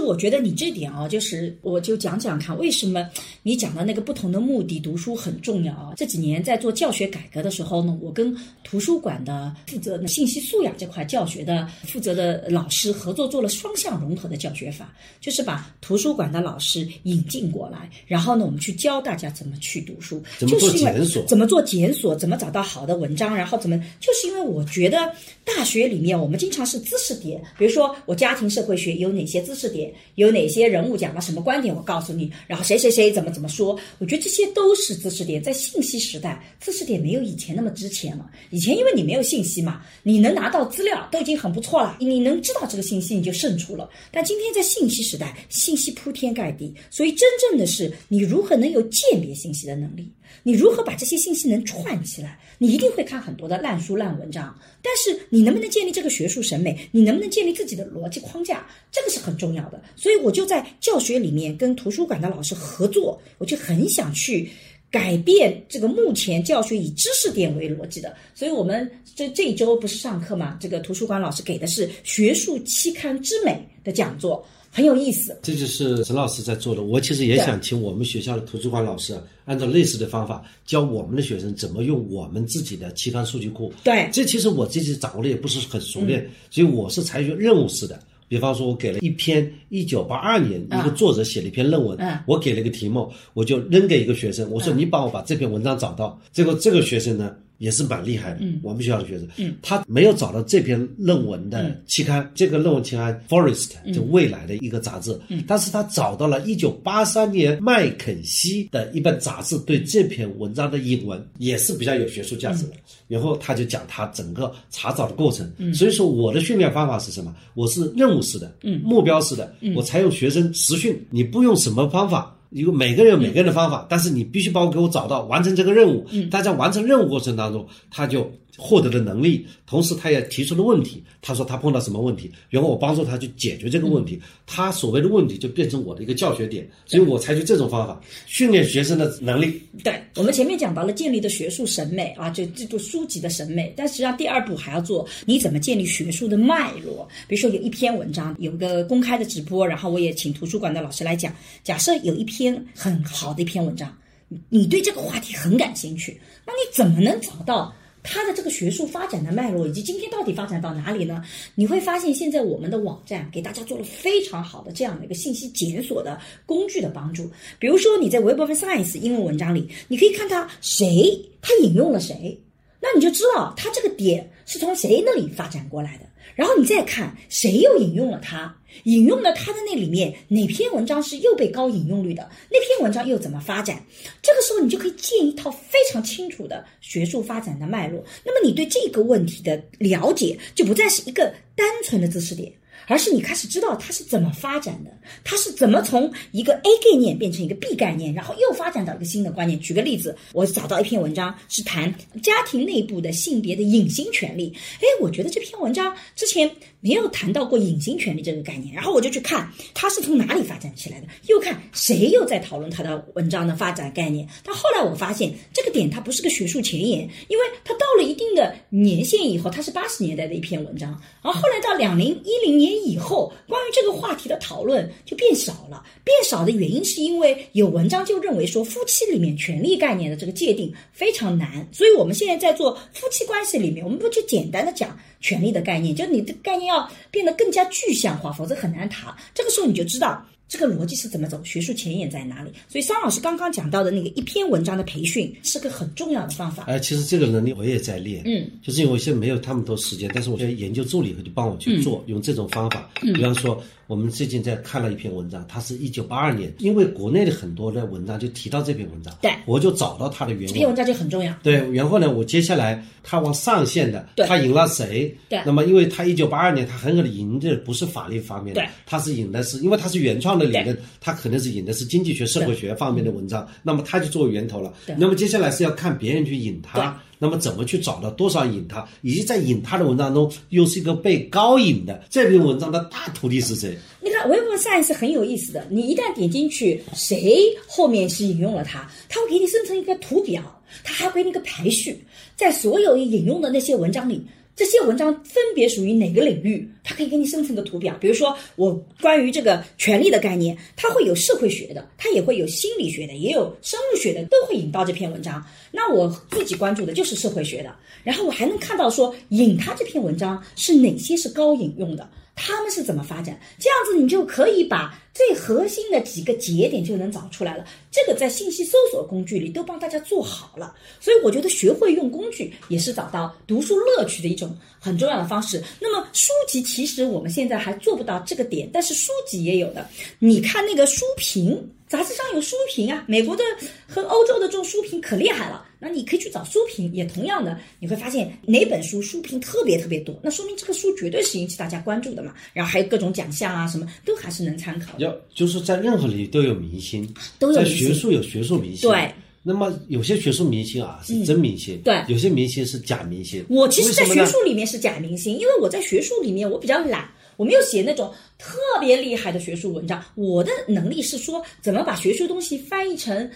我觉得你这点啊，就是我就讲讲看，为什么你讲的那个不同的目的读书很重要啊？这几年在做教学改革的时候呢，我跟图书馆的负责的信息素养这块教学的负责的老师合作，做了双向融合的教学法，就是把图书馆的老师引进过来，然后呢，我们去教大家怎么去读书，怎么做就是因为检索怎么做检索，怎么找到好的文章，然后怎么，就是因为我觉得大学里面我们经常是知识点，比如说我家庭社会学有哪些知识点，有哪些人物讲了什么观点，我告诉你，然后谁谁谁怎么怎么说，我觉得这些都是知识点。在信息时代，知识点没有以前那么值钱了。以前因为你没有信息嘛，你能拿到资料都已经很不错了，你能知道这个信息你就胜出了。但今天在信息时代，信息铺天盖地，所以真正的是你如何能有鉴别信息的能力。你如何把这些信息能串起来？你一定会看很多的烂书烂文章，但是你能不能建立这个学术审美？你能不能建立自己的逻辑框架？这个是很重要的。所以我就在教学里面跟图书馆的老师合作，我就很想去改变这个目前教学以知识点为逻辑的。所以我们这这一周不是上课嘛？这个图书馆老师给的是学术期刊之美的讲座，很有意思。这就是陈老师在做的。我其实也想请我们学校的图书馆老师啊，按照类似的方法教我们的学生怎么用我们自己的期刊数据库。对这其实我自己掌握的也不是很熟练，所以我是采取任务式的。比方说，我给了一篇一九八二年一个作者写了一篇论文，嗯我给了一个题目，我就扔给一个学生，我说你帮我把这篇文章找到。结果这个学生呢也是蛮厉害的，我们学校的学生，他没有找到这篇论文的期刊，这个论文期刊 Forest 就未来的一个杂志，但是他找到了一九八三年麦肯锡的一本杂志对这篇文章的引文，也是比较有学术价值的。然后他就讲他整个查找的过程。所以说我的训练方法是什么？我是任务式的，目标式的，我采用学生实训，你不用什么方法。有每个人有每个人的方法，但是你必须帮我给我找到完成这个任务。嗯，但在完成任务过程当中，他就获得的能力，同时他也提出了问题。他说他碰到什么问题，然后我帮助他去解决这个问题。他所谓的问题就变成我的一个教学点，所以我采取这种方法训练学生的能力。对我们前面讲到了建立的学术审美啊，就这部书籍的审美，但实际上第二步还要做你怎么建立学术的脉络。比如说有一篇文章，有个公开的直播，然后我也请图书馆的老师来讲。假设有一篇很好的一篇文章，你对这个话题很感兴趣，那你怎么能找到它的这个学术发展的脉络，以及今天到底发展到哪里呢？你会发现，现在我们的网站给大家做了非常好的这样的一个信息检索的工具的帮助。比如说，你在 Web of Science 英文文章里，你可以看它谁它引用了谁，那你就知道它这个点是从谁那里发展过来的。然后你再看谁又引用了他，引用了他的那里面哪篇文章是又被高引用率的，那篇文章又怎么发展？这个时候你就可以建一套非常清楚的学术发展的脉络。那么你对这个问题的了解就不再是一个单纯的知识点。而是你开始知道它是怎么发展的，它是怎么从一个 A 概念变成一个 B 概念，然后又发展到一个新的观念。举个例子，我找到一篇文章是谈家庭内部的性别的隐形权利。哎，我觉得这篇文章之前没有谈到过隐形权利这个概念，然后我就去看它是从哪里发展起来的，又看谁又在讨论它的文章的发展概念。但后来我发现这个点它不是个学术前沿，因为它到了一定的年限以后，它是八十年代的一篇文章，然后来到两零一零年。以后关于这个话题的讨论就变少了，变少的原因是因为有文章就认为说夫妻里面权利概念的这个界定非常难，所以我们现在在做夫妻关系里面，我们不就简单的讲权利的概念，就你的概念要变得更加具象化，否则很难谈。这个时候你就知道。这个逻辑是怎么走？学术前沿在哪里？所以桑老师刚刚讲到的那个一篇文章的培训是个很重要的方法。哎，其实这个能力我也在练，嗯，就是因为我现在没有那么多时间，但是我现在研究助理就帮我去做，用这种方法，比方说。我们最近在看了一篇文章，它是一九八二年，因为国内的很多的文章就提到这篇文章，对，我就找到它的原文。这篇文章就很重要。对，然后呢，我接下来他往上线的，他引了谁？对，那么因为他一九八二年，他很可能引的不是法律方面的，他是引的是，因为他是原创的理论，他可能是引的是经济学、社会学方面的文章，那么他就作为源头了。那么接下来是要看别人去引他。那么怎么去找到多少引他，以及在引他的文章中又是一个被高引的这篇文章的大徒弟是谁？你看，Web Science 很有意思的，你一旦点进去，谁后面是引用了他，他会给你生成一个图表，他还会给你个排序，在所有引用的那些文章里。这些文章分别属于哪个领域？它可以给你生成个图表。比如说，我关于这个权利的概念，它会有社会学的，它也会有心理学的，也有生物学的，都会引到这篇文章。那我自己关注的就是社会学的，然后我还能看到说引它这篇文章是哪些是高引用的。他们是怎么发展？这样子你就可以把最核心的几个节点就能找出来了。这个在信息搜索工具里都帮大家做好了，所以我觉得学会用工具也是找到读书乐趣的一种很重要的方式。那么书籍其实我们现在还做不到这个点，但是书籍也有的。你看那个书评。杂志上有书评啊，美国的和欧洲的这种书评可厉害了。那你可以去找书评，也同样的，你会发现哪本书书评特别特别多，那说明这个书绝对是引起大家关注的嘛。然后还有各种奖项啊，什么都还是能参考。要就是在任何领域都有明星，都在学术有学术明星。对，那么有些学术明星啊是真明星，对，有些明星是假明星。我其实，在学术里面是假明星，因为我在学术里面我比较懒。我没有写那种特别厉害的学术文章，我的能力是说怎么把学术东西翻译成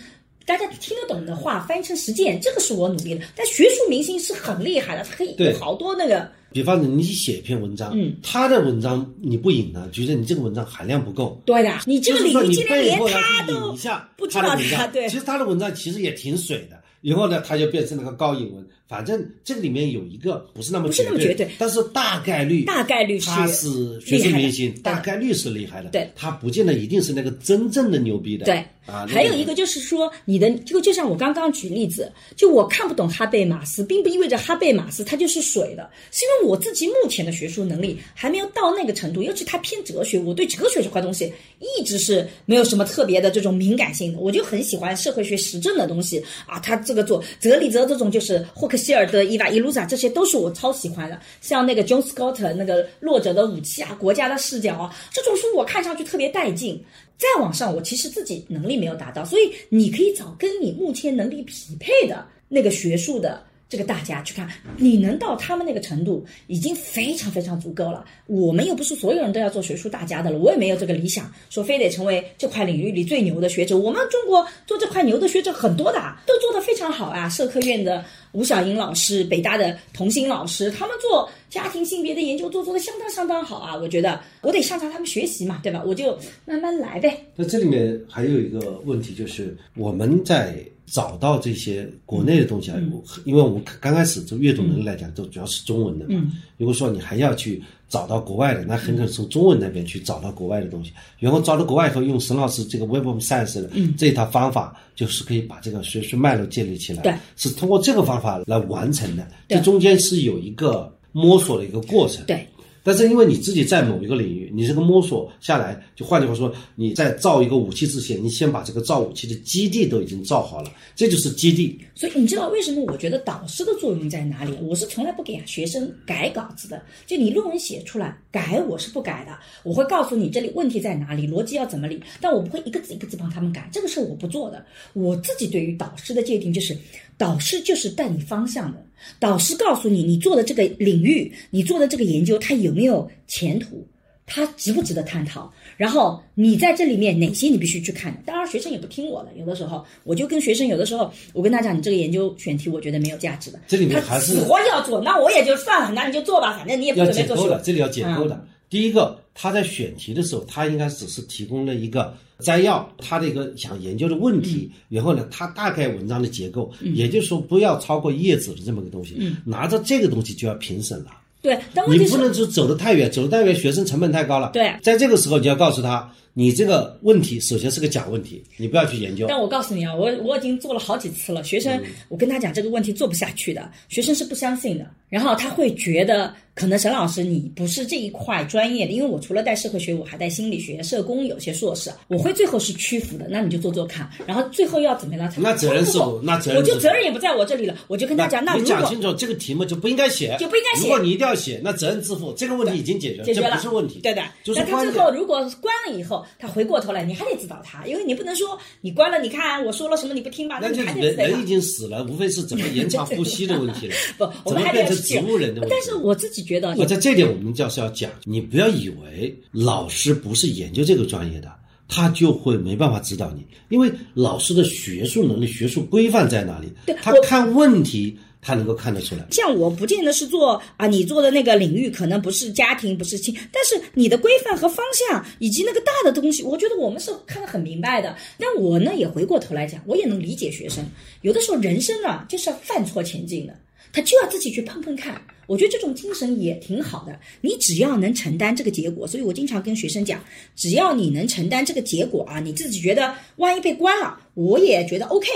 大家听得懂的话，翻译成实践，这个是我努力的。但学术明星是很厉害的，他可以有好多那个。比方说，你写一篇文章，嗯，他的文章你不引呢，觉得你这个文章含量不够。对的，你这个领域竟然连他都不知道他，对，其实他的文章其实也挺水的。以后呢，他就变成了个高引文。反正这个里面有一个不是那么绝对，但是大概率大概率他是学术明星，大概率是厉害的。对，他不见得一定是那个真正的牛逼的。对啊，还有一个就是说，你的就就像我刚刚举例子，就我看不懂哈贝马斯，并不意味着哈贝马斯他就是水的，是因为我自己目前的学术能力还没有到那个程度，尤其他偏哲学，我对哲学这块东西一直是没有什么特别的这种敏感性的，我就很喜欢社会学实证的东西啊，他这个做。哲理哲这种就是霍希尔德、伊娃伊鲁萨，这些都是我超喜欢的。像那个 John Scott 那个弱者的武器啊，国家的视角啊，这种书我看上去特别带劲。再往上，我其实自己能力没有达到，所以你可以找跟你目前能力匹配的那个学术的。这个大家去看，你能到他们那个程度，已经非常非常足够了。我们又不是所有人都要做学术大家的了，我也没有这个理想，说非得成为这块领域里最牛的学者。我们中国做这块牛的学者很多的，都做得非常好啊。社科院的吴晓莹老师，北大的童心老师，他们做家庭性别的研究，做做的相当相当好啊。我觉得我得向着他们学习嘛，对吧？我就慢慢来呗。那这里面还有一个问题，就是我们在。找到这些国内的东西啊，因为我们刚开始做阅读能力来讲，都主要是中文的嘛。如果说你还要去找到国外的，那很可能从中文那边去找到国外的东西。然后找到国外以后，用沈老师这个 Web of Science 的这一套方法，就是可以把这个学术脉络建立起来。对，是通过这个方法来完成的。这中间是有一个摸索的一个过程。对。但是因为你自己在某一个领域，你这个摸索下来，就换句话说，你在造一个武器之前，你先把这个造武器的基地都已经造好了，这就是基地。所以你知道为什么我觉得导师的作用在哪里？我是从来不给学生改稿子的，就你论文写出来改，我是不改的。我会告诉你这里问题在哪里，逻辑要怎么理，但我不会一个字一个字帮他们改，这个事我不做的。我自己对于导师的界定就是，导师就是带你方向的。导师告诉你，你做的这个领域，你做的这个研究，它有没有前途？它值不值得探讨？然后你在这里面哪些你必须去看？当然，学生也不听我的，有的时候我就跟学生，有的时候我跟他讲，你这个研究选题我觉得没有价值的。这里面还是死活要做，那我也就算了，那你就做吧，反正你也不准备做。要解构的，这里要解构的。第一个，他在选题的时候，他应该只是提供了一个。摘要他的一个想研究的问题，然后呢，他大概文章的结构，也就是说不要超过页纸的这么个东西，拿着这个东西就要评审了。对，你不能就走得太远，走得太远，学生成本太高了。对，在这个时候你要告诉他，你这个问题首先是个假问题，你不要去研究。但我告诉你啊，我我已经做了好几次了，学生，我跟他讲这个问题做不下去的，学生是不相信的，然后他会觉得。可能沈老师你不是这一块专业的，因为我除了带社会学，我还带心理学、社工，有些硕士，我会最后是屈服的。那你就做做看，然后最后要怎么样？那责任是我，那责任我就责任也不在我这里了，我就跟他讲，那你讲清楚这个题目就不应该写，就不应该写。如果你一定要写，那责任自负，这个问题已经解决了，解决了，不是问题。对的，就是那他最后如果关了以后，他回过头来，你还得指导他，因为你不能说你关了，你看我说了什么你不听吧？那就人人已经死了，无非是怎么延长呼吸的问题了。不，我们还变成植物人的问题。但是我自己觉得，我在这点。我们教师要讲，你不要以为老师不是研究这个专业的，他就会没办法指导你，因为老师的学术能力、学术规范在哪里？他看问题，他能够看得出来。像我不见得是做啊，你做的那个领域可能不是家庭，不是亲，但是你的规范和方向以及那个大的东西，我觉得我们是看得很明白的。但我呢，也回过头来讲，我也能理解学生，有的时候人生啊，就是要犯错前进的。他就要自己去碰碰看，我觉得这种精神也挺好的。你只要能承担这个结果，所以我经常跟学生讲，只要你能承担这个结果啊，你自己觉得万一被关了，我也觉得 OK，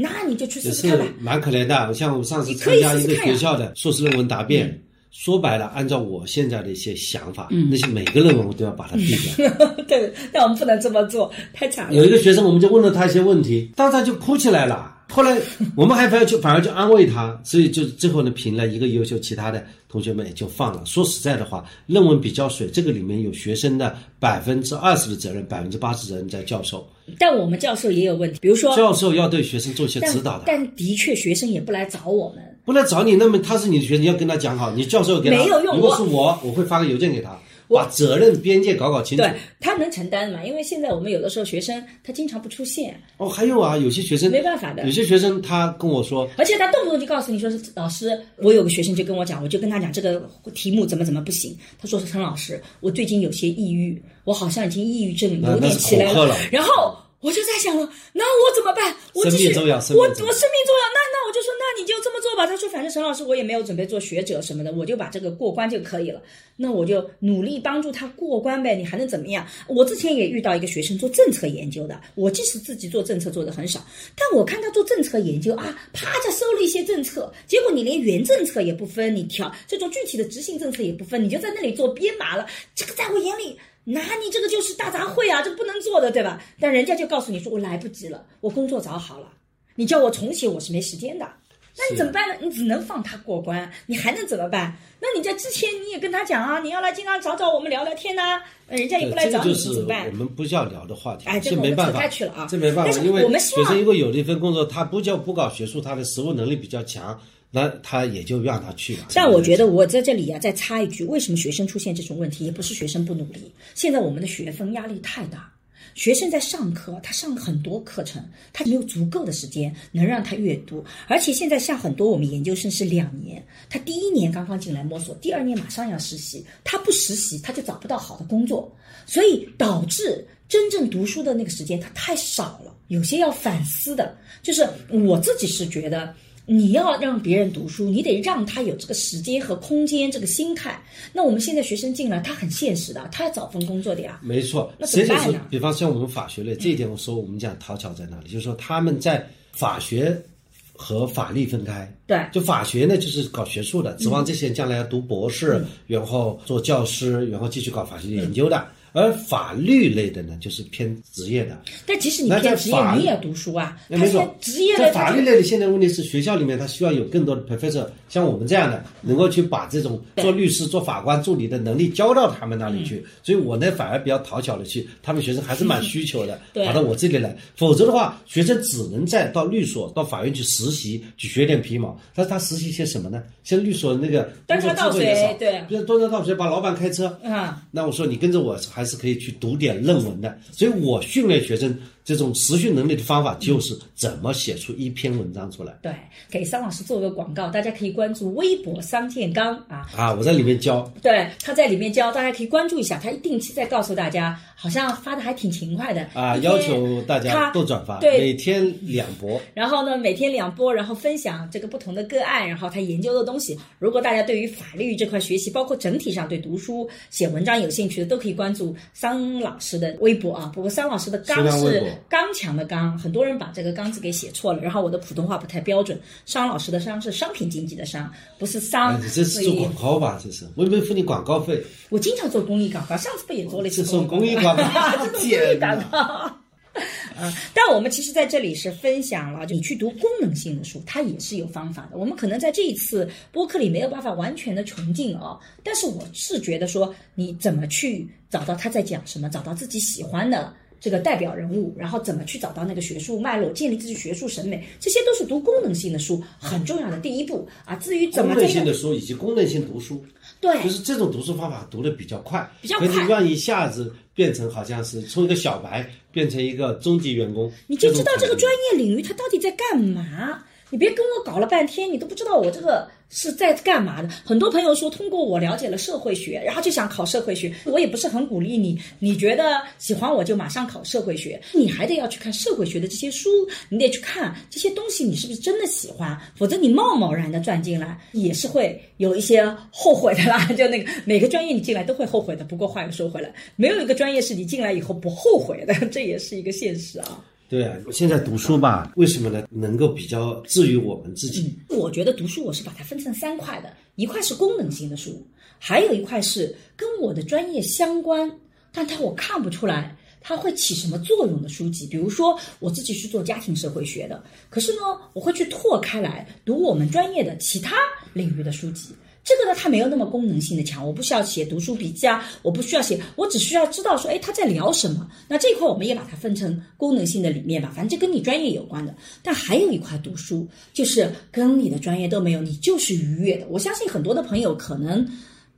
那你就去试试看吧。蛮可怜的，像我上次参加一个学校的硕士论文答辩，说白了，按照我现在的一些想法，那些每个论文我都要把它毙掉。对，但我们不能这么做，太惨了。有一个学生，我们就问了他一些问题，当场就哭起来了。后来我们还反而去反而就安慰他，所以就最后呢评了一个优秀，其他的同学们也就放了。说实在的话，论文比较水，这个里面有学生的百分之二十的责任，百分之八十责任在教授。但我们教授也有问题，比如说教授要对学生做一些指导的。但的确学生也不来找我们，不来找你，那么他是你的学生，你要跟他讲好，你教授给他没有用。如果是我，我会发个邮件给他。把责任边界搞搞清楚，对他能承担嘛？因为现在我们有的时候学生他经常不出现。哦，还有啊，有些学生没办法的，有些学生他跟我说，而且他动不动就告诉你说是老师，我有个学生就跟我讲，我就跟他讲这个题目怎么怎么不行。他说是陈老师，我最近有些抑郁，我好像已经抑郁症有点起来了，然后。我就在想了，那我怎么办？我生命重要，我我生命重要。那那我就说，那你就这么做吧。他说，反正陈老师我也没有准备做学者什么的，我就把这个过关就可以了。那我就努力帮助他过关呗。你还能怎么样？我之前也遇到一个学生做政策研究的，我即使自己做政策做的很少，但我看他做政策研究啊，啪就收了一些政策，结果你连原政策也不分，你调这种具体的执行政策也不分，你就在那里做编码了。这个在我眼里。那你这个就是大杂烩啊，这不能做的，对吧？但人家就告诉你说我来不及了，我工作找好了，你叫我重写，我是没时间的。那你怎么办呢？你只能放他过关，你还能怎么办？那你在之前你也跟他讲啊，你要来经常找找我们聊聊天呐、呃人家也不来找你，这个怎么办我？们不叫聊的话题，哎这个没办法这没办法，因为学生如果有了一份工作，他不叫不搞学术，他的实务能力比较强，那他也就让他去了。但我觉得我在这里啊，再插一句，为什么学生出现这种问题，也不是学生不努力，现在我们的学分压力太大。学生在上课，他上很多课程，他没有足够的时间能让他阅读，而且现在像很多我们研究生是两年，他第一年刚刚进来摸索，第二年马上要实习，他不实习他就找不到好的工作，所以导致真正读书的那个时间他太少了，有些要反思的，就是我自己是觉得。你要让别人读书，你得让他有这个时间和空间，这个心态。那我们现在学生进来，他很现实的，他要找份工作的呀。没错，那怎这就是么办呢比方像我们法学类这一点，我说我们讲讨巧在哪里，就是说他们在法学和法律分开。对就法学呢，就是搞学术的，指望这些人将来要读博士，然后做教师，然后继续搞法学研究的。而法律类的呢，就是偏职业的。但即使你偏职业法，你也要读书啊。那没错在，职业的法律类的，现在问题是学校里面他需要有更多的 professor，像我们这样的，能够去把这种做律师、做法官助理的能力交到他们那里嗯去。所以我呢反而比较讨巧的去，他们学生还是蛮需求的，对跑到我这里来。否则的话，学生只能再到律所、到法院去实习，去学点皮毛。但是他实习些什么呢？像律所那个端茶倒水对端茶倒水，把老板开车，啊，那我说你跟着我还是可以去读点论文的，所以我训练学生这种持续能力的方法就是怎么写出一篇文章出来对，给桑老师做个广告，大家可以关注微博桑建刚啊。啊！我在里面教，对，他在里面教，大家可以关注一下，他定期在告诉大家，好像发的还挺勤快的啊，要求大家他多转发，对每天两波。然后呢，每天两播，然后分享这个不同的个案，然后他研究的东西。如果大家对于法律这块学习，包括整体上对读书写文章有兴趣的，都可以关注桑老师的微博啊。不过桑老师的刚是刚强的刚，很多人把这个刚字给写错了，然后我的普通话不太标准。商老师的商是商品经济的商，不是商。哎，你这是做广告吧？这是我有没有付你广告费？我经常做公益广告，上次不也做了一次是送公益广告 这是公益天广告。啊，但我们其实在这里是分享了，就你去读功能性的书，它也是有方法的。我们可能在这一次播客里没有办法完全的穷尽哦，但是我是觉得说，你怎么去找到他在讲什么，找到自己喜欢的。这个代表人物，然后怎么去找到那个学术脉络，建立自己学术审美，这些都是读功能性的书很重要的第一步啊。至于怎功么功能性的书以及功能性读书，对就是这种读书方法读的比较快，比较快可以让一下子变成好像是从一个小白变成一个中级员工，你就知道这个专业领域它到底在干嘛。你别跟我搞了半天，你都不知道我这个是在干嘛的。很多朋友说，通过我了解了社会学，然后就想考社会学。我也不是很鼓励你，你觉得喜欢我就马上考社会学，你还得要去看社会学的这些书，你得去看这些东西，你是不是真的喜欢？否则你贸贸然的转进来，也是会有一些后悔的啦。就那个每个专业你进来都会后悔的。不过话又说回来，没有一个专业是你进来以后不后悔的，这也是一个现实啊。对啊，我现在读书吧，为什么呢？能够比较治愈我们自己。我觉得读书我是把它分成三块的，一块是功能性的书，还有一块是跟我的专业相关，但它我看不出来它会起什么作用的书籍。比如说我自己是做家庭社会学的，可是呢，我会去拓开来读我们专业的其他领域的书籍。这个呢，它没有那么功能性的强，我不需要写读书笔记啊，我不需要写，我只需要知道说，哎，他在聊什么。那这一块我们也把它分成功能性的里面吧，反正这跟你专业有关的。但还有一块读书，就是跟你的专业都没有，你就是愉悦的。我相信很多的朋友可能。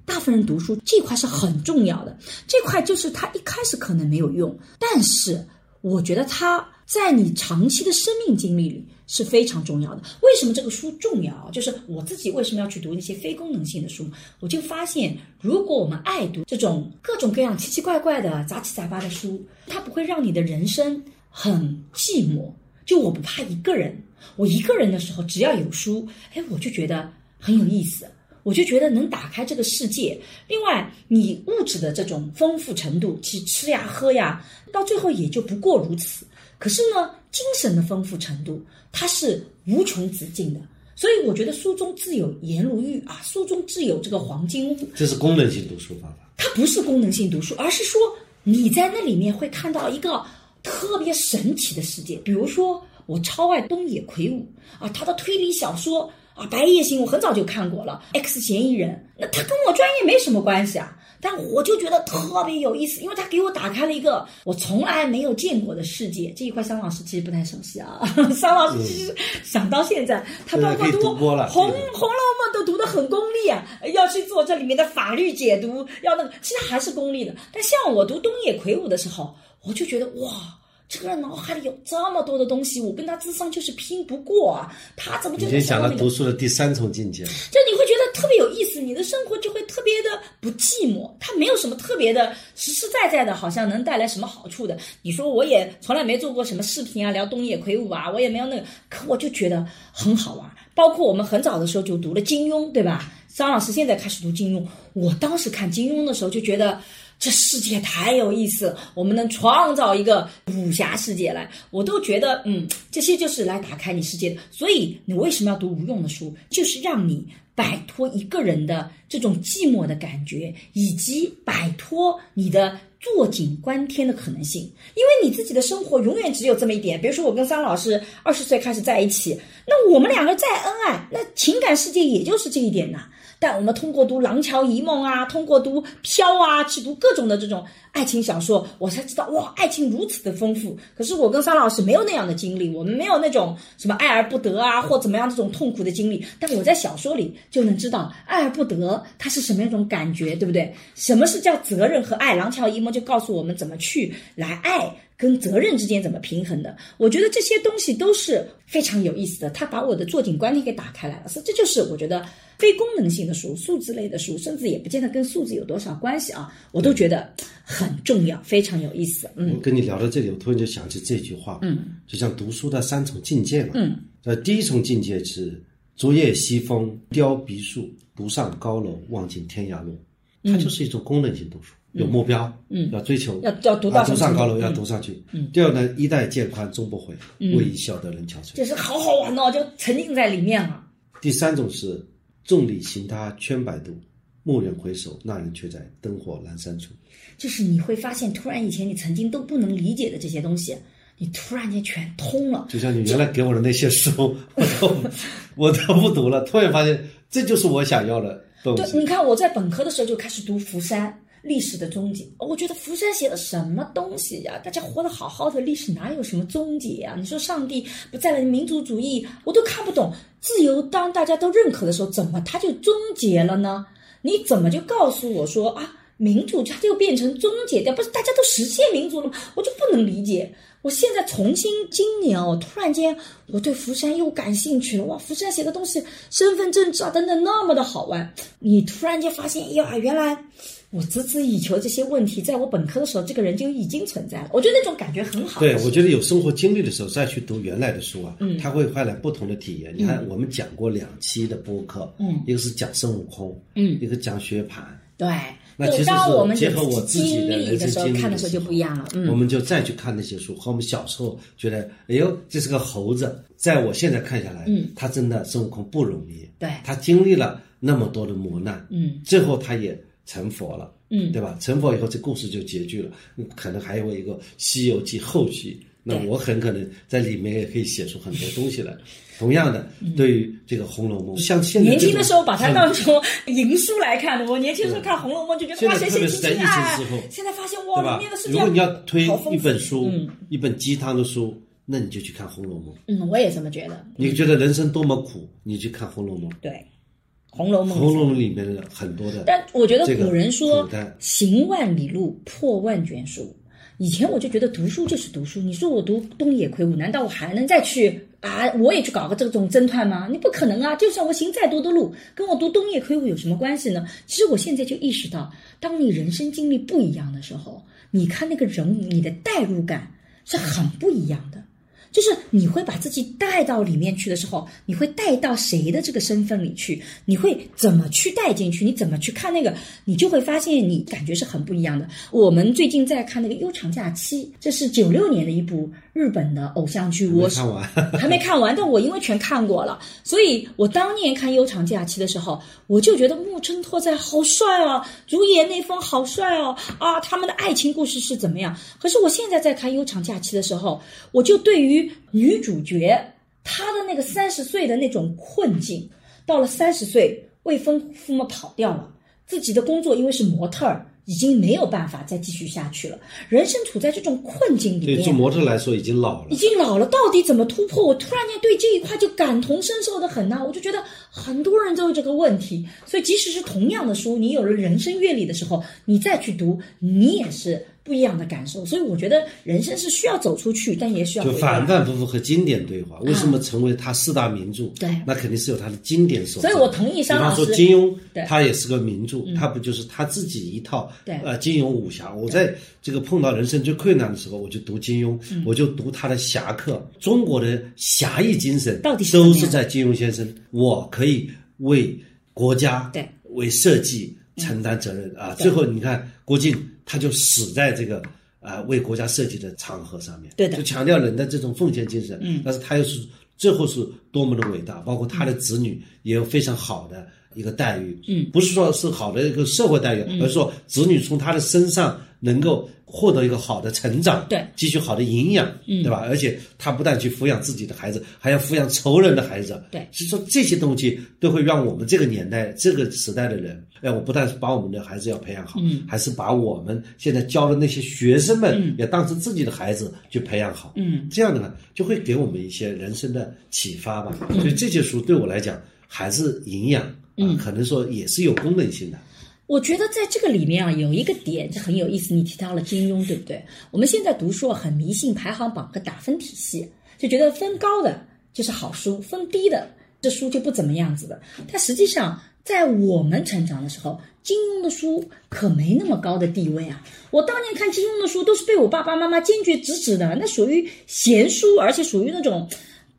大部分人读书这块是很重要的，这块就是他一开始可能没有用，但是我觉得他在你长期的生命经历里是非常重要的。为什么这个书重要？就是我自己为什么要去读那些非功能性的书？我就发现，如果我们爱读这种各种各样奇奇怪怪的杂七杂八的书，它不会让你的人生很寂寞。就我不怕一个人，我一个人的时候，只要有书，哎，我就觉得很有意思。我就觉得能打开这个世界。另外，你物质的这种丰富程度，去吃呀喝呀，到最后也就不过如此。可是呢，精神的丰富程度，它是无穷止境的。所以我觉得书中自有颜如玉啊，书中自有这个黄金屋。这是功能性读书方法。它不是功能性读书，而是说你在那里面会看到一个特别神奇的世界。比如说，我超爱东野圭吾啊，他的推理小说啊，《白夜行》我很早就看过了，《X 嫌疑人》，那他跟我专业没什么关系啊。但我就觉得特别有意思，因为他给我打开了一个我从来没有见过的世界。这一块，桑老师其实不太熟悉啊。桑老师其实想到现在，他包括读《红红楼梦》都读得很功利啊，要去做这里面的法律解读，要那个，其实还是功利的。但像我读东野圭吾的时候，我就觉得哇。这个人脑海里有这么多的东西，我跟他智商就是拼不过啊！他怎么就？你讲了读书的第三重境界，就你会觉得特别有意思，你的生活就会特别的不寂寞。他没有什么特别的实实在在的，好像能带来什么好处的。你说我也从来没做过什么视频啊，聊东野圭吾啊，我也没有那个，可我就觉得很好玩。包括我们很早的时候就读了金庸，对吧？张老师现在开始读金庸，我当时看金庸的时候就觉得。这世界太有意思，我们能创造一个武侠世界来，我都觉得，嗯，这些就是来打开你世界的。所以你为什么要读无用的书？就是让你摆脱一个人的这种寂寞的感觉，以及摆脱你的坐井观天的可能性。因为你自己的生活永远只有这么一点。比如说，我跟桑老师二十岁开始在一起，那我们两个再恩爱，那情感世界也就是这一点呐。但我们通过读《廊桥遗梦》啊，通过读《飘》啊，去读各种的这种爱情小说，我才知道哇，爱情如此的丰富。可是我跟桑老师没有那样的经历，我们没有那种什么爱而不得啊，或怎么样这种痛苦的经历。但我在小说里就能知道爱而不得它是什么样一种感觉，对不对？什么是叫责任和爱？《廊桥遗梦》就告诉我们怎么去来爱跟责任之间怎么平衡的。我觉得这些东西都是非常有意思的，它把我的坐井观天给打开来了。所以这就是我觉得。非功能性的书、数字类的书，甚至也不见得跟数字有多少关系啊，我都觉得很重要，非常有意思。嗯，跟你聊到这里，我突然就想起这句话，嗯，就像读书的三重境界嘛，嗯，呃，第一重境界是昨夜西风凋碧树，独上高楼望尽天涯路，它就是一种功能性读书，有目标，嗯，要追求，要要读到独上高楼，要读上去。嗯，第二呢，衣带渐宽终不悔，为伊消得人憔悴，就是好好玩哦，就沉浸在里面了。第三种是。众里寻他千百度，蓦然回首，那人却在灯火阑珊处。就是你会发现，突然以前你曾经都不能理解的这些东西，你突然间全通了。就像你原来给我的那些书，我都我都不读了，突然发现这就是我想要的。对，你看我在本科的时候就开始读福山。历史的终结，我觉得福山写的什么东西呀？大家活得好好的，历史哪有什么终结呀？你说上帝不在了，民族主义我都看不懂。自由当大家都认可的时候，怎么它就终结了呢？你怎么就告诉我说啊，民主它就变成终结掉？不是大家都实现民主了吗？我就不能理解。我现在重新今年哦，突然间我对福山又感兴趣了。哇，福山写的东西，身份证照等等那么的好玩。你突然间发现呀，原来。我孜孜以求这些问题，在我本科的时候，这个人就已经存在了。我觉得那种感觉很好。对，我觉得有生活经历的时候再去读原来的书啊，嗯，他会换来不同的体验。你看，我们讲过两期的播客，嗯，一个是讲孙悟空，嗯，一个讲薛蟠，对。那其实是结合我自己的人生经历的时候就不一样了。嗯，我们就再去看那些书，和我们小时候觉得，哎呦，这是个猴子，在我现在看下来，嗯，他真的孙悟空不容易，对，他经历了那么多的磨难，嗯，最后他也。成佛了，嗯，对吧？成佛以后，这故事就结局了。可能还有一个《西游记》后续，那我很可能在里面也可以写出很多东西来。同样的，对于这个《红楼梦》，像现在年轻的时候把它当成淫书来看的。我年轻时候看《红楼梦》就觉得哇，谁谁谁爱。现在发现哇，里面的世界如果你要推一本书，一本鸡汤的书，那你就去看《红楼梦》。嗯，我也这么觉得。你觉得人生多么苦，你去看《红楼梦》。对。《红楼梦》《红楼梦》里面的很多的，但我觉得古人说“行万里路，破万卷书”。以前我就觉得读书就是读书。你说我读东野圭吾，难道我还能再去啊？我也去搞个这种侦探吗？你不可能啊！就算我行再多的路，跟我读东野圭吾有什么关系呢？其实我现在就意识到，当你人生经历不一样的时候，你看那个人物，你的代入感是很不一样的。就是你会把自己带到里面去的时候，你会带到谁的这个身份里去？你会怎么去带进去？你怎么去看那个？你就会发现你感觉是很不一样的。我们最近在看那个《悠长假期》，这是九六年的一部。日本的偶像剧，我看完 还没看完，但我因为全看过了，所以我当年看《悠长假期》的时候，我就觉得木村拓哉好帅哦，主演内丰好帅哦，啊，他们的爱情故事是怎么样？可是我现在在看《悠长假期》的时候，我就对于于女主角她的那个三十岁的那种困境，到了三十岁，未婚夫嘛跑掉了，自己的工作因为是模特儿。已经没有办法再继续下去了，人生处在这种困境里面。对，做模特来说已经老了，已经老了，到底怎么突破？我突然间对这一块就感同身受的很呐，我就觉得很多人都有这个问题。所以，即使是同样的书，你有了人生阅历的时候，你再去读，你也是。不一样的感受，所以我觉得人生是需要走出去，但也需要就反反复复和经典对话。为什么成为他四大名著？对，那肯定是有他的经典所在。所以我同意商老师。比方说金庸，他也是个名著，他不就是他自己一套？对，呃，金庸武侠。我在这个碰到人生最困难的时候，我就读金庸，我就读他的侠客。中国的侠义精神到底是都是在金庸先生。我可以为国家对为社稷承担责任啊！最后你看郭靖。他就死在这个啊为国家设计的场合上面，对的，就强调人的这种奉献精神。嗯，但是他又是最后是多么的伟大，包括他的子女也有非常好的一个待遇。嗯，不是说是好的一个社会待遇，而是说子女从他的身上能够。获得一个好的成长，对，汲取好的营养，嗯，对吧？而且他不但去抚养自己的孩子，还要抚养仇人的孩子，对。所以说这些东西都会让我们这个年代、这个时代的人，哎，我不但是把我们的孩子要培养好，嗯，还是把我们现在教的那些学生们也当成自己的孩子去培养好，嗯，这样的呢，就会给我们一些人生的启发吧。所以这些书对我来讲还是营养，嗯，可能说也是有功能性的。我觉得在这个里面啊，有一个点就很有意思。你提到了金庸，对不对？我们现在读书很迷信排行榜和打分体系，就觉得分高的就是好书，分低的这书就不怎么样子的。但实际上，在我们成长的时候，金庸的书可没那么高的地位啊。我当年看金庸的书，都是被我爸爸妈妈坚决制止的，那属于闲书，而且属于那种。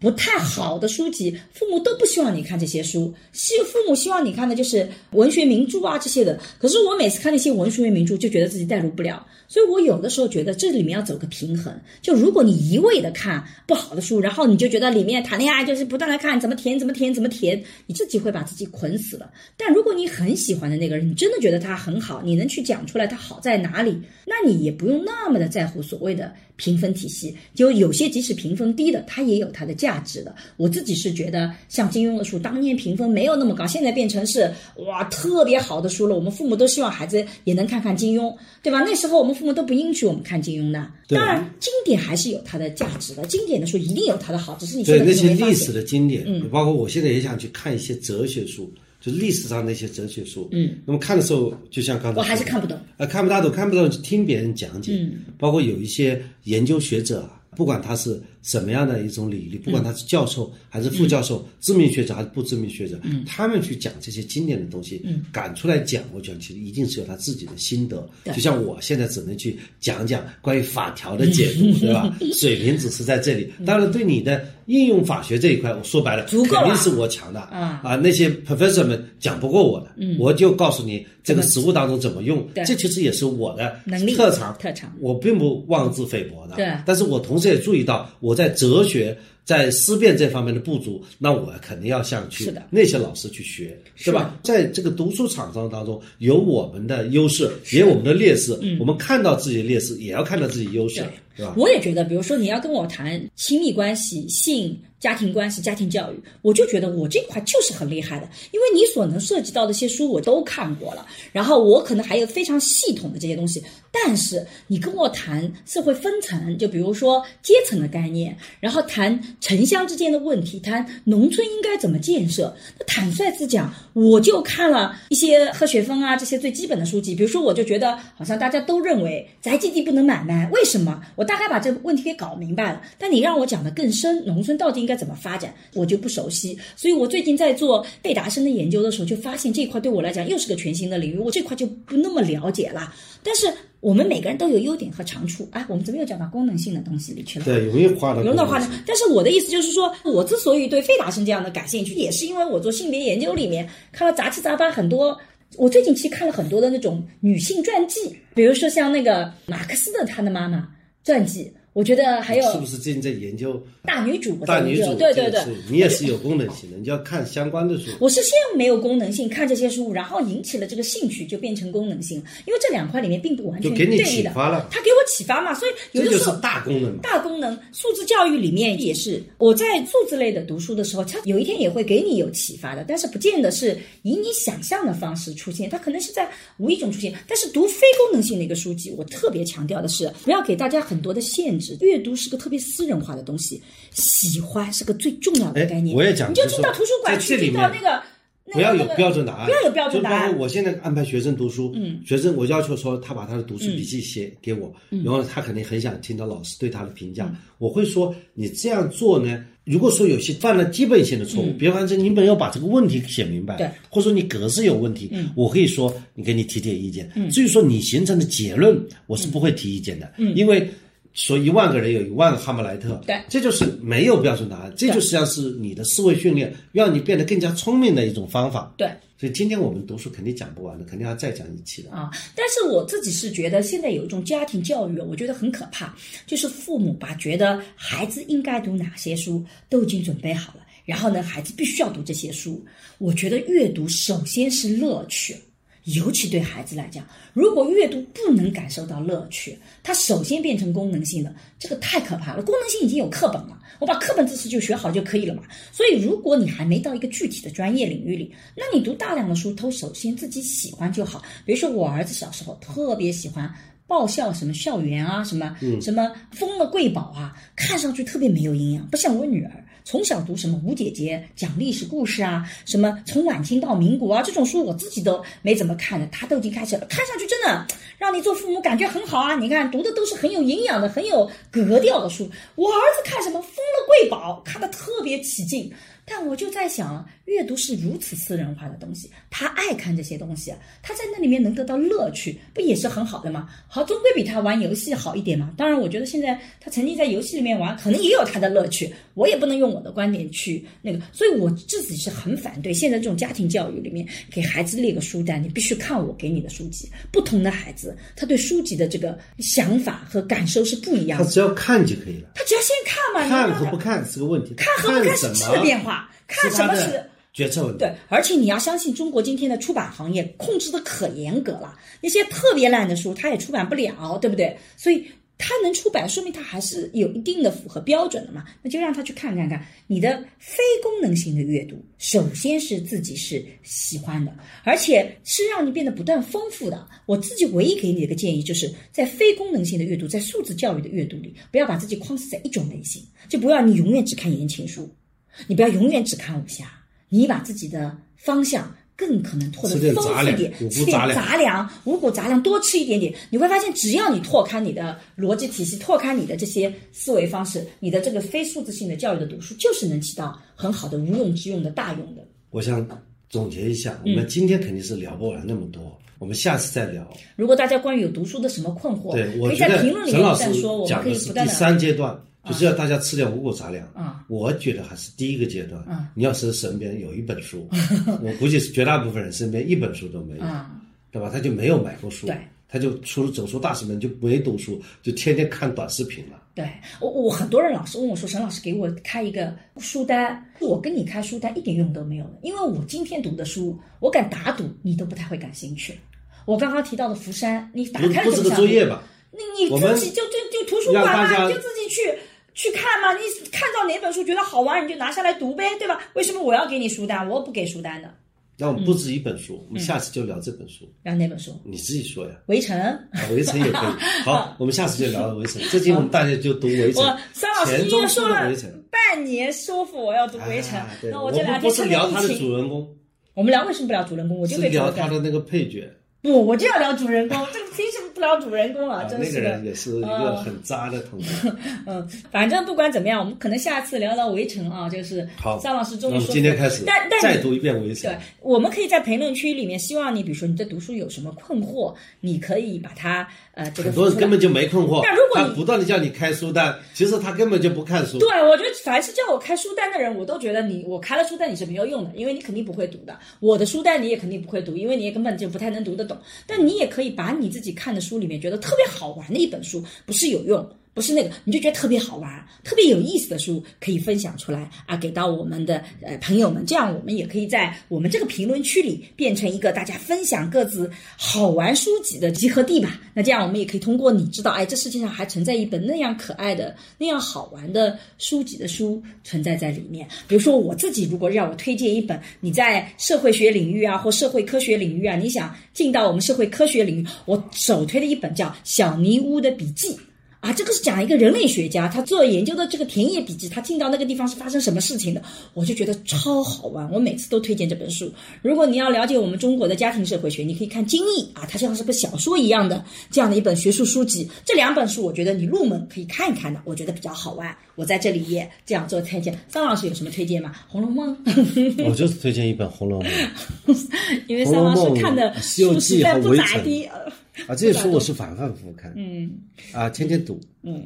不太好的书籍，父母都不希望你看这些书，希父母希望你看的就是文学名著啊这些的。可是我每次看那些文学名著，就觉得自己代入不了。所以我有的时候觉得这里面要走个平衡。就如果你一味的看不好的书，然后你就觉得里面谈恋爱就是不断的看怎么甜怎么甜怎么甜，你自己会把自己捆死了。但如果你很喜欢的那个人，你真的觉得他很好，你能去讲出来他好在哪里，那你也不用那么的在乎所谓的评分体系。就有些即使评分低的，它也有它的价。值的，我自己是觉得像金庸的书，当年评分没有那么高，现在变成是哇特别好的书了。我们父母都希望孩子也能看看金庸，对吧？那时候我们父母都不允许我们看金庸的。当然，经典还是有它的价值的，经典的书一定有它的好，只是你对那些历史的经典，嗯，包括我现在也想去看一些哲学书，就是历史上那些哲学书，嗯，那么看的时候，就像刚才我还是看不懂，啊，看不大懂，看不懂就听别人讲解，嗯，包括有一些研究学者啊，不管他是。什么样的一种履历？不管他是教授还是副教授，知名学者还是不知名学者，他们去讲这些经典的东西，敢出来讲，我讲其实一定是有他自己的心得。就像我现在只能去讲讲关于法条的解读，对吧？水平只是在这里。当然，对你的应用法学这一块，我说白了，肯定是我强的啊！啊，那些 professor 们讲不过我的，我就告诉你这个实物当中怎么用。这其实也是我的能力特长，特长。我并不妄自菲薄的，对。但是我同时也注意到。我在哲学、在思辨这方面的不足，那我肯定要向去那些老师去学，是吧？在这个读书场上当中，有我们的优势，也有我们的劣势。我们看到自己的劣势，也要看到自己优势，是吧？我也觉得，比如说你要跟我谈亲密关系、性。家庭关系、家庭教育，我就觉得我这块就是很厉害的，因为你所能涉及到的一些书我都看过了，然后我可能还有非常系统的这些东西。但是你跟我谈社会分层，就比如说阶层的概念，然后谈城乡之间的问题，谈农村应该怎么建设，那坦率之讲，我就看了一些贺雪峰啊这些最基本的书籍。比如说，我就觉得好像大家都认为宅基地不能买卖，为什么？我大概把这个问题给搞明白了。但你让我讲的更深，农村到底应？该怎么发展，我就不熟悉，所以我最近在做贝达生的研究的时候，就发现这一块对我来讲又是个全新的领域，我这块就不那么了解了。但是我们每个人都有优点和长处，哎，我们怎么又讲到功能性的东西里去了？对，容易画的，容易画的。但是我的意思就是说，我之所以对费达生这样的感兴趣，也是因为我做性别研究里面看了杂七杂八很多。我最近其实看了很多的那种女性传记，比如说像那个马克思的他的妈妈传记。我觉得还有是不是最近在研究大女主，大女主？对对对你也是有功能性的，你就要看相关的书。我是先没有功能性看这些书，然后引起了这个兴趣，就变成功能性，因为这两块里面并不完全就给你对立的。启发了它给我启发嘛，所以有的时候大功能嘛。大功能素质教育里面也是，我在数字类的读书的时候，它有一天也会给你有启发的，但是不见得是以你想象的方式出现，它可能是在无意中出现。但是读非功能性的一个书籍，我特别强调的是，不要给大家很多的限制，阅读是个特别私人化的东西，喜欢是个最重要的哎概念。我也讲你就就是进到图书馆去，在这里面进到那个。不要有标准答案，不要有标准答案我现在安排学生读书，嗯，学生我要求说他把他的读书笔记写给我，嗯然后他肯定很想听到老师对他的评价。我会说你这样做呢，如果说有些犯了基本性的错误，比方说你没有把这个问题写明白，嗯对，或者说你格式有问题，我可以说你给你提点意见。至于说你形成的结论，我是不会提意见的，因为。说一万个人有一万个哈姆莱特，对这就是没有标准答案，这就实际上是你的思维训练，让你变得更加聪明的一种方法。对。所以今天我们读书肯定讲不完的，肯定要再讲一期的。啊，但是我自己是觉得现在有一种家庭教育，我觉得很可怕，就是父母把觉得孩子应该读哪些书都已经准备好了，然后呢，孩子必须要读这些书。我觉得阅读首先是乐趣。尤其对孩子来讲，如果阅读不能感受到乐趣，它首先变成功能性的，这个太可怕了。功能性已经有课本了，我把课本知识就学好就可以了嘛。所以，如果你还没到一个具体的专业领域里，那你读大量的书，都首先自己喜欢就好。比如说，我儿子小时候特别喜欢。爆笑什么校园啊，什么、什么疯了贵宝啊，看上去特别没有营养，不像我女儿。从小读什么吴姐姐讲历史故事啊，什么从晚清到民国啊这种书，我自己都没怎么看的，她都已经开始了，看上去真的让你做父母感觉很好啊。你看读的都是很有营养的、很有格调的书。我儿子看什么封了贵宝，看得特别起劲。但我就在想，阅读是如此私人化的东西，他爱看这些东西，他在那里面能得到乐趣，不也是很好的吗？好，终归比他玩游戏好一点嘛。当然，我觉得现在他沉浸在游戏里面玩，可能也有他的乐趣。我也不能用我的观点去那个，所以我自己是很反对现在这种家庭教育里面给孩子列个书单，你必须看我给你的书籍。不同的孩子，他对书籍的这个想法和感受是不一样的。他只要看就可以了，他只要先看嘛，看和不看是个问题，看和不看是什质的变化，看什么是决策问题。对，而且你要相信中国今天的出版行业控制的可严格了，那些特别烂的书它也出版不了，对不对？所以它能出版，说明它还是有一定的符合标准的嘛。那就让他去看看看你的非功能性的阅读，首先是自己是喜欢的，而且是让你变得不断丰富的。我自己唯一给你的一个建议，就是在非功能性的阅读，在素质教育的阅读里，不要把自己框死在一种类型，就不要你永远只看言情书，你不要永远只看武侠。你把自己的方向更可能拓得丰富一点，吃点谷杂粮、五谷杂粮，多吃一点点，你会发现，只要你拓开你的逻辑体系，拓开你的这些思维方式，你的这个非数字性的教育的读书，就是能起到很好的无用之用的大用的。我想总结一下，我嗯们今天肯定是聊不完那么多，我们下次再聊。如果大家关于有读书的什么困惑，对，我可以在评论里面再说，我们可讲的是第以不断的。三阶段，就是要大家吃点五谷杂粮。啊我觉得还是第一个阶段。啊你要是身边有一本书，我估计是绝大部分人身边一本书都没有，啊，对吧？他就没有买过书，对，他就除了走出大师门就没读书，就天天看短视频了。对我，我很多人老是问我说：“沈老师，给我开一个书单。”我跟你开书单一点用都没有的，因为我今天读的书，我敢打赌你都不太会感兴趣。我刚刚提到的福山，你打开了不是个作业吧？你你自己就就就图书馆嘛，让大家你就自己去去看嘛。你看到哪本书觉得好玩，你就拿下来读呗，对吧？为什么我要给你书单？我不给书单的。那我们不止一本书，嗯我们下次就聊这本书，然后哪本书？你自己说呀。围城。啊围城也可以。好，我们下次就聊围城。最近我们大家就读围城我，三老师说了。半年，说服我要读围城。那我这两天们不是聊他的主人公，我们聊为什么不聊主人公？我就被聊他的那个配角。不，我就要聊主人公，这个凭什么不聊主人公啊？啊，真是的那个人。也是一个很渣的同学。嗯，反正不管怎么样，我们可能下次聊聊围城啊，就是好张老师终于说，今天开始但但再读一遍围城对。，我们可以在评论区里面，希望你，比如说你对读书有什么困惑，你可以把它呃这个很多人根本就没困惑，但如果你他不断的叫你开书单，其实他根本就不看书。对，我觉得凡是叫我开书单的人，我都觉得你我开了书单你是没有用的，因为你肯定不会读的。我的书单你也肯定不会读，因为你也根本就不太能读得懂。但你也可以把你自己看的书书里面觉得特别好玩的一本书，不是有用，不是那个，你就觉得特别好玩、特别有意思的书，可以分享出来啊，给到我们的呃朋友们，这样我们也可以在我们这个评论区里变成一个大家分享各自好玩书籍的集合地吧。那这样我们也可以通过你知道，哎，这世界上还存在一本那样可爱的、那样好玩的书籍的书存在在里面。比如说我自己，如果让我推荐一本你在社会学领域啊或社会科学领域啊，你想进到我们社会科学领域，我首推的一本叫《小泥屋的笔记》。啊，这个是讲一个人类学家，他做研究的这个田野笔记，他进到那个地方是发生什么事情的，我就觉得超好玩。我每次都推荐这本书。如果你要了解我们中国的家庭社会学，你可以看《金翼》啊，它像是个小说一样的这样的一本学术书籍。这两本书，我觉得你入门可以看一看的，我觉得比较好玩。我在这里也这样做推荐。张老师有什么推荐吗？《红楼梦》我就是推荐一本《红楼梦》，因为桑老师看的书实记在不咋地。啊，这些书我是反反复复看，嗯。啊，天天读，嗯。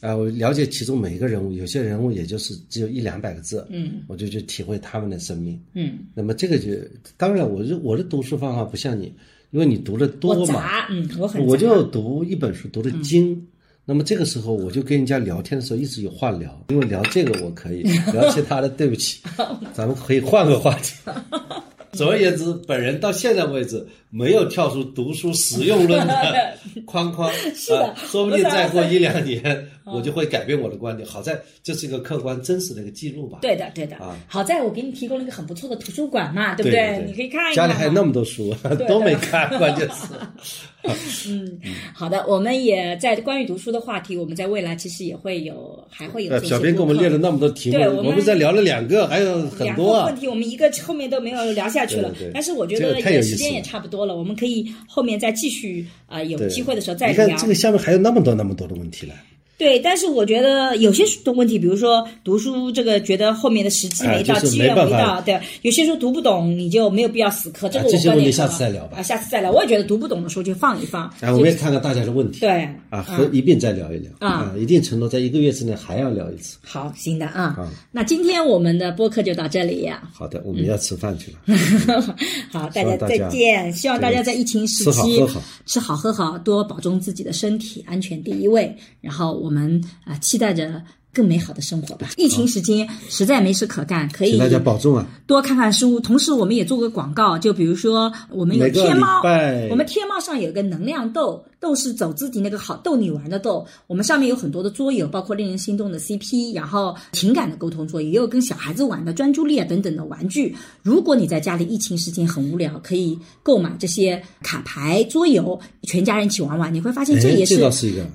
啊，我了解其中每一个人物，有些人物也就是只有一两百个字，嗯。我就去体会他们的生命。嗯，那么这个就当然，我是我的读书方法不像你，因为你读的多嘛，嗯，我很我就读一本书读的精。那么这个时候，我就跟人家聊天的时候一直有话聊，因为聊这个我可以，聊其他的对不起，咱们可以换个话题。总而言之，本人到现在为止没有跳出读书实用论的 框框，是的啊，说不定再过一两年，嗯我就会改变我的观点。好在这是一个客观真实的一个记录吧。对的，对的。啊好在我给你提供了一个很不错的图书馆嘛，对不对对你可以看一看。家里还有那么多书 都没看，关键是。嗯，好的，我们也在关于读书的话题，我们在未来其实也会有，还会有呃小编给我们列了那么多题目，对我们我们才聊了两个，还有很多啊问。题，我们一个后面都没有聊下去了。但是我觉得也时间也差不多了，我们可以后面再继续啊、呃有机会的时候再聊。你看这个下面还有那么多那么多的问题了。对，但是我觉得有些的问题，比如说读书这个，觉得后面的时机没到，机缘没到，对，有些书读不懂，你就没有必要死磕。这个我啊这些问题下观点是次再聊吧啊，下次再聊。我也觉得读不懂的时候就放一放。啊，我们也看看大家的问题。对啊，和一并再聊一聊啊一定承诺在一个月之内还要聊一次。好，行的啊。啊那今天我们的播客就到这里呀、好的，我们要吃饭去了。好，大家再见。希望大家在疫情时吃好期喝好吃好喝好，多保重自己的身体，安全第一位。然后我们啊、期待着更美好的生活吧。疫情时间实在没事可干，可以大家保重啊！多看看书。同时，我们也做个广告，就比如说我们有天猫，我们天猫上有个能量豆，豆是走自己那个好逗你玩的逗。我们上面有很多的桌游，包括令人心动的 CP，然后情感的沟通桌游，也有跟小孩子玩的专注力啊等等的玩具。如果你在家里疫情时间很无聊，可以购买这些卡牌桌游，全家人一起玩玩，你会发现这哎也是一个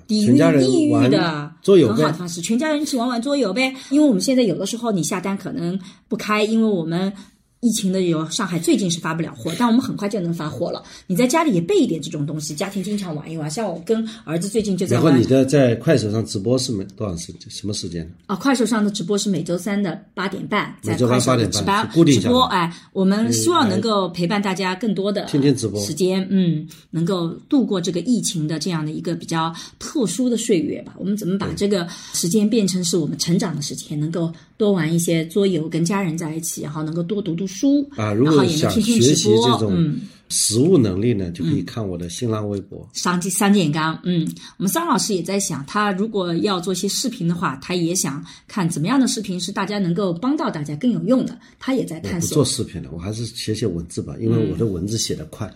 抵御抑郁的很好的方式。全家人一起玩玩桌游呗，因为我们现在有的时候你下单可能不开，因为我们。疫情的有上海最近是发不了货，但我们很快就能发货了。你在家里也备一点这种东西，家庭经常玩一玩。像我跟儿子最近就在玩然后你的在快手上直播是每多少时什么时间？啊，快手上的直播是每周三的八点半，在每周快手的三8点半直播固定直播。下哎，我们希望能够陪伴大家更多的天天直播时间，嗯，能够度过这个疫情的这样的一个比较特殊的岁月吧。我们怎么把这个时间变成是我们成长的时间，能够多玩一些桌游，跟家人在一起，然后能够多读读书啊，如然后果想也能听听学习这种嗯。实务能力呢，就可以看我的新浪微博。商机三建刚，嗯，我们桑老师也在想，他如果要做一些视频的话，他也想看怎么样的视频是大家能够帮到大家更有用的，他也在探索做视频了，我还是写写文字吧，因为我的文字写得快。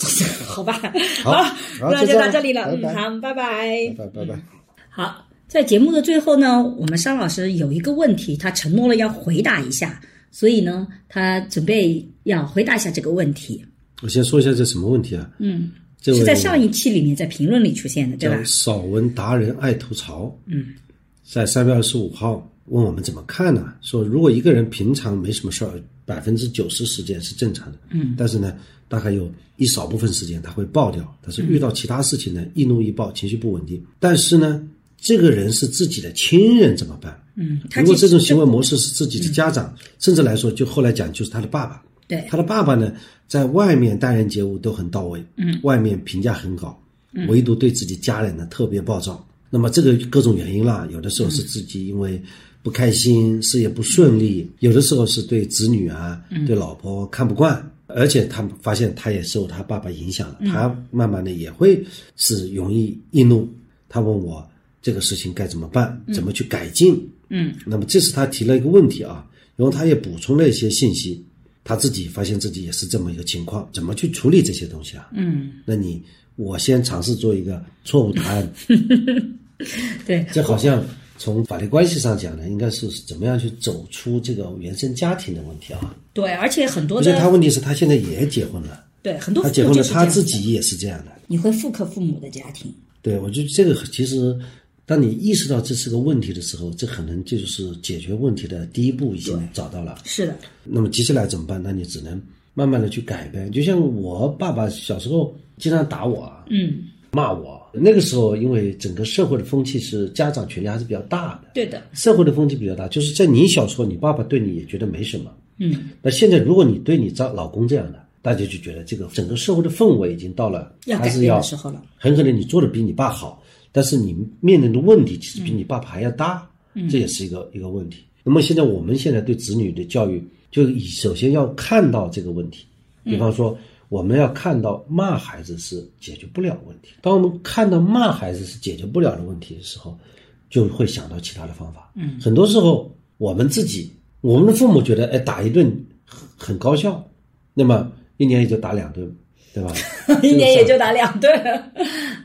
好吧，好 好那就到这里了，嗯，好，拜拜。拜拜拜。好，在节目的最后呢，我们商老师有一个问题，他承诺了要回答一下，所以呢，他准备要回答一下这个问题。我先说一下这什么问题啊？嗯，这是在上一期里面在评论里出现的，对吧叫？少文达人爱吐槽。嗯，在三月二十五号问我们怎么看呢？说如果一个人平常没什么事儿，百分之九十时间是正常的。嗯，但是呢，大概有一少部分时间他会爆掉，但是遇到其他事情呢，易怒易爆，情绪不稳定。但是呢，这个人是自己的亲人怎么办？嗯，如果这种行为模式是自己的家长，甚至来说，就后来讲就是他的爸爸。对他的爸爸呢，在外面待人接物都很到位，嗯，外面评价很高，唯独对自己家人呢特别暴躁。那么这个各种原因啦，有的时候是自己因为不开心，事业不顺利，有的时候是对子女啊、对老婆看不惯，而且他们发现他也受他爸爸影响了，他慢慢的也会是容易易怒。他问我这个事情该怎么办，怎么去改进。嗯，那么这是他提了一个问题啊，然后他也补充了一些信息，他自己发现自己也是这么一个情况，怎么去处理这些东西啊？嗯，那你我先尝试做一个错误答案，对，这好像从法律关系上讲呢，应该是怎么样去走出这个原生家庭的问题啊？对，而且很多而且他问题是他现在也结婚了，对很多他结婚了，他自己也是这样的。你会复刻父母的家庭，对，我觉得这个其实，当你意识到这是个问题的时候，这可能就是解决问题的第一步已经找到了。是的，那么接下来怎么办？那你只能慢慢的去改变。就像我爸爸小时候经常打我啊，嗯，骂我。那个时候，因为整个社会的风气是家长权力还是比较大的，对的，社会的风气比较大，就是在你小时候，你爸爸对你也觉得没什么。嗯，那现在如果你对你丈老公这样的，大家就觉得这个整个社会的氛围已经到了要改变还是要的时候了，很可能你做的比你爸好，但是你面临的问题其实比你爸爸还要大，这也是一个一个问题。那么现在我们现在对子女的教育，就以首先要看到这个问题，比方说我们要看到骂孩子是解决不了问题。当我们看到骂孩子是解决不了的问题的时候，就会想到其他的方法。嗯，很多时候我们自己，我们的父母觉得，哎，打一顿很很高效，那么一年也就打两顿，对吧？一年也就打两顿，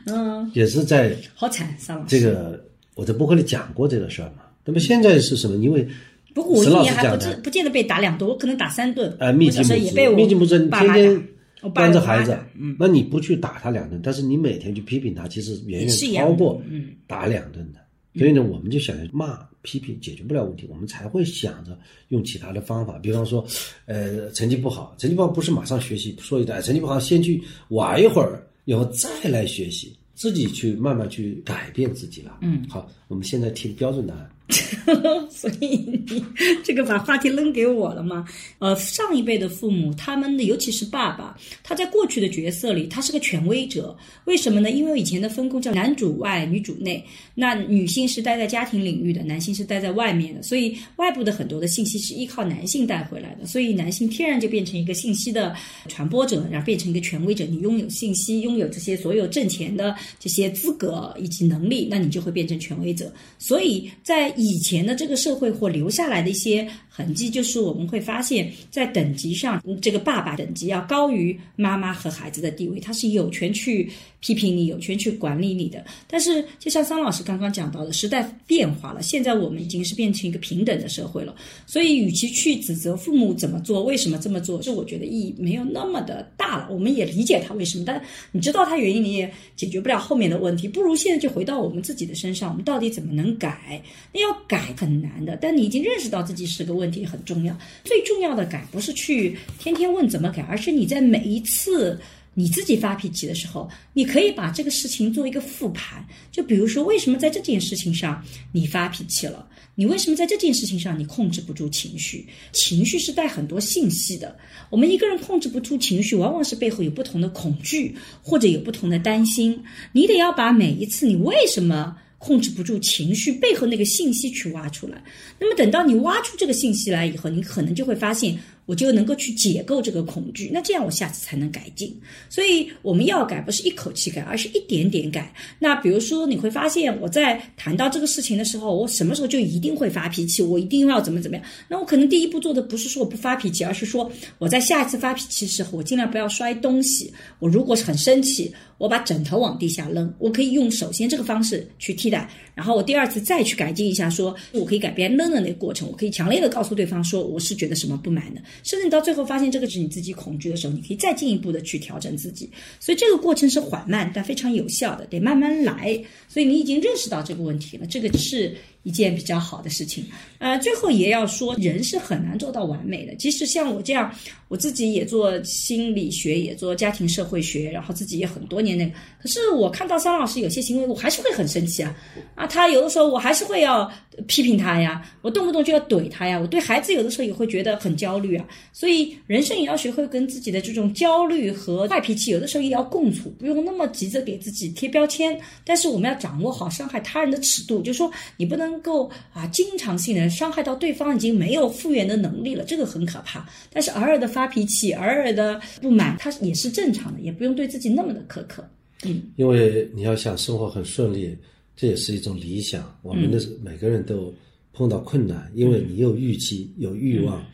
嗯，也是在好惨，桑老师。这个我在博客里讲过这个事儿嘛。那么现在是什么？因为不过我一年还不见不见得被打两顿，我可能打三顿。呃，密集母也被我密集母子，你天天关着孩子嗯，那你不去打他两顿，但是你每天去批评他，其实远远超过嗯打两顿的。所以呢，我们就想着骂批评解决不了问题，我们才会想着用其他的方法，比方说，呃，成绩不好，成绩不好不是马上学习，说一段成绩不好先去玩一会儿，然后再来学习，自己去慢慢去改变自己了。嗯，好，我们现在听标准答案。所以你这个把话题扔给我了吗？呃，上一辈的父母，他们的尤其是爸爸，他在过去的角色里，他是个权威者。为什么呢？因为以前的分工叫男主外，女主内。那女性是待在家庭领域的，男性是待在外面的，所以外部的很多的信息是依靠男性带回来的。所以男性天然就变成一个信息的传播者，然后变成一个权威者。你拥有信息，拥有这些所有挣钱的这些资格以及能力，那你就会变成权威者。所以在以前的这个社会或留下来的一些痕迹，就是我们会发现，在等级上，这个爸爸等级要高于妈妈和孩子的地位，他是有权去批评你，有权去管理你的。但是，就像桑老师刚刚讲到的，时代变化了，现在我们已经是变成一个平等的社会了。所以，与其去指责父母怎么做，为什么这么做，是我觉得意义没有那么的大了。我们也理解他为什么，但你知道他原因，你也解决不了后面的问题。不如现在就回到我们自己的身上，我们到底怎么能改？那要改很难的，但你已经认识到自己是个问问题很重要。最重要的改不是去天天问怎么改，而是你在每一次。你自己发脾气的时候，你可以把这个事情做一个复盘。就比如说，为什么在这件事情上你发脾气了？你为什么在这件事情上你控制不住情绪？情绪是带很多信息的。我们一个人控制不住情绪，往往是背后有不同的恐惧，或者有不同的担心。你得要把每一次你为什么控制不住情绪背后那个信息去挖出来。那么等到你挖出这个信息来以后，你可能就会发现。我就能够去解构这个恐惧，那这样我下次才能改进。所以我们要改，不是一口气改，而是一点点改。那比如说，你会发现我在谈到这个事情的时候，我什么时候就一定会发脾气，我一定要怎么怎么样。那我可能第一步做的不是说我不发脾气，而是说我在下一次发脾气的时候，我尽量不要摔东西。我如果是很生气，我把枕头往地下扔，我可以用首先这个方式去替代，然后我第二次再去改进一下，说我可以改变扔的那个过程，我可以强烈的告诉对方说我是觉得什么不满的。甚至你到最后发现这个是你自己恐惧的时候，你可以再进一步的去调整自己。所以这个过程是缓慢但非常有效的，得慢慢来。所以你已经认识到这个问题了，这个是一件比较好的事情。呃，最后也要说，人是很难做到完美的。即使像我这样，我自己也做心理学，也做家庭社会学，然后自己也很多年那个，可是我看到桑老师有些行为，我还是会很生气啊啊！他有的时候我还是会要批评他呀，我动不动就要怼他呀。我对孩子有的时候也会觉得很焦虑啊。所以人生也要学会跟自己的这种焦虑和坏脾气，有的时候也要共处，不用那么急着给自己贴标签。但是我们要掌握好伤害他人的尺度，就是说你不能够啊经常性的伤害到对方已经没有复原的能力了，这个很可怕。但是偶尔的发脾气，偶尔的不满，它也是正常的，也不用对自己那么的苛刻。嗯，因为你要想生活很顺利，这也是一种理想。我们的每个人都碰到困难，因为你有预期、有欲望，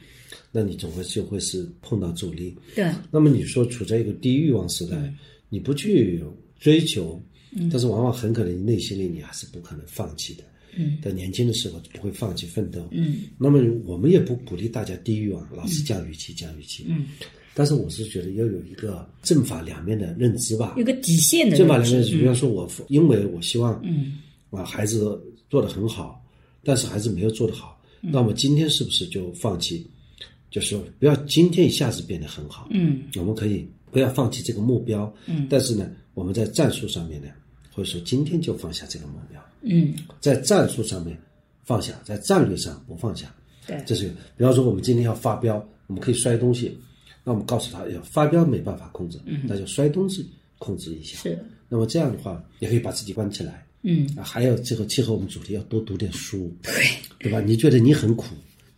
那你总会就会是碰到阻力。对，那么你说处在一个低欲望时代，你不去追求，但是往往很可能你内心里你还是不可能放弃的。嗯，在年轻的时候不会放弃奋斗。嗯，那么我们也不鼓励大家低欲望，老是讲预期、讲预期。嗯，但是我是觉得要有一个正反两面的认知吧。有个底线的正反。两面比方说我因为我希望嗯啊孩子做得很好，但是孩子没有做得好，那么今天是不是就放弃？就是说不要今天一下子变得很好。嗯我们可以不要放弃这个目标。嗯但是呢，我们在战术上面呢，或者说今天就放下这个目标。嗯，在战术上面放下，在战略上不放下。对这是比方说我们今天要发飙，我们可以摔东西，那我们告诉他，要发飙没办法控制，嗯那就摔东西控制一下。是，那么这样的话，也可以把自己关起来。嗯啊，还有这个契合我们主题，要多读点书，对对吧？你觉得你很苦，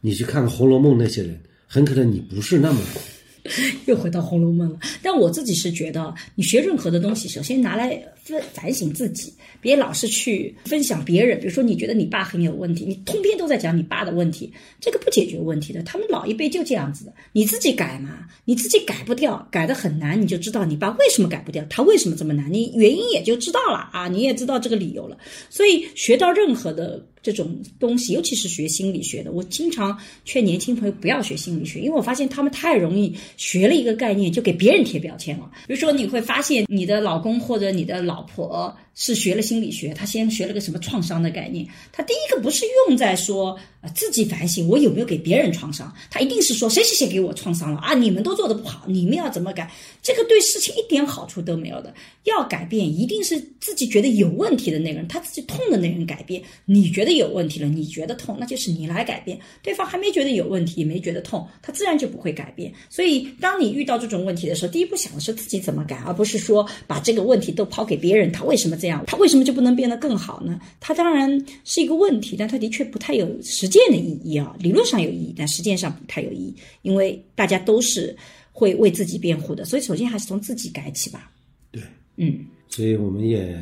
你去看看《红楼梦》那些人，很可能你不是那么苦。又回到《红楼梦》了。但我自己是觉得，你学任何的东西，首先拿来反反省自己，别老是去分享别人。比如说，你觉得你爸很有问题，你通篇都在讲你爸的问题，这个不解决问题的。他们老一辈就这样子的，你自己改嘛，你自己改不掉，改得很难，你就知道你爸为什么改不掉，他为什么这么难，你原因也就知道了啊，你也知道这个理由了。所以学到任何的这种东西，尤其是学心理学的，我经常劝年轻朋友不要学心理学，因为我发现他们太容易学了一个概念就给别人贴标签了。比如说，你会发现你的老公或者你的老婆是学了心理学，他先学了个什么创伤的概念，他第一个不是用在说呃自己反省我有没有给别人创伤，他一定是说谁谁谁给我创伤了啊，你们都做的不好，你们要怎么改？这个对事情一点好处都没有的。要改变，一定是自己觉得有问题的那个人，他自己痛的那个人改变。你觉得有问题了，你觉得痛，那就是你来改变。对方还没觉得有问题，也没觉得痛，他自然就不会改变。所以，当你遇到这种问题的时候，第一步想的是自己怎么改，而不是说把这个问题都抛给别人。他为什么这样？它为什么就不能变得更好呢？它当然是一个问题，但它的确不太有实践的意义啊。理论上有意义，但实践上不太有意义，因为大家都是会为自己辩护的。所以，首先还是从自己改起吧。对，嗯。所以我们也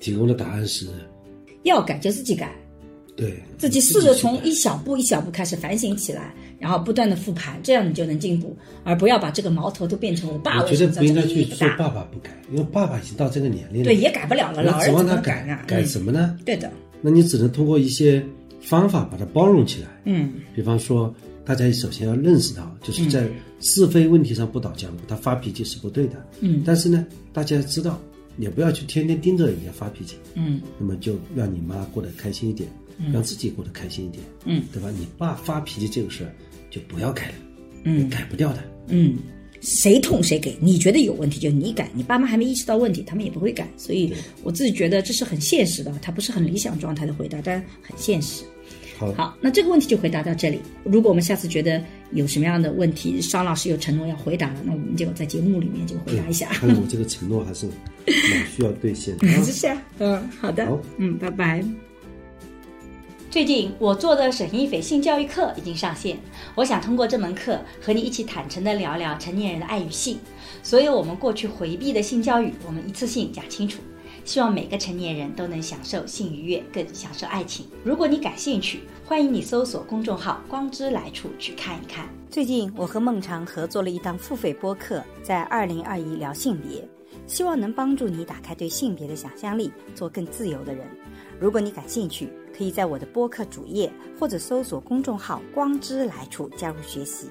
提供的答案是，要改就自己改，对自己试着从一小步一小步开始反省起来，然后不断的复盘，这样你就能进步，而不要把这个矛头都变成我爸我觉得不应该去。说爸爸不改，因为爸爸已经到这个年龄了，对，也改不了了，老那指人怎么望他改啊？改嗯什么呢？对的，那你只能通过一些方法把它包容起来。嗯比方说，大家首先要认识到，就是在是非问题上不倒江湖，他发脾气是不对的。嗯但是呢，大家要知道，也不要去天天盯着人家发脾气，嗯那么就让你妈过得开心一点，让自己过得开心一点，嗯，对吧？你爸发脾气这个事儿就不要改了，嗯改不掉的。嗯，谁痛谁给，你觉得有问题就你改，你爸妈还没意识到问题，他们也不会改。所以我自己觉得这是很现实的，它不是很理想状态的回答，但很现实。好，好，那这个问题就回答到这里。如果我们下次觉得有什么样的问题，商老师有承诺要回答了，那我们就在节目里面就回答一下。看来我这个承诺还是蛮需要兑现的 啊。是啊，嗯，好的好，嗯，拜拜。最近我做的沈一斐性教育课已经上线，我想通过这门课和你一起坦诚地聊聊成年人的爱与性，所有我们过去回避的性教育，我们一次性讲清楚。希望每个成年人都能享受性愉悦，更享受爱情。如果你感兴趣，欢迎你搜索公众号“光之来处”去看一看。最近我和孟尝合作了一档付费播客，在二零二一聊性别，希望能帮助你打开对性别的想象力，做更自由的人。如果你感兴趣，可以在我的播客主页或者搜索公众号“光之来处”加入学习。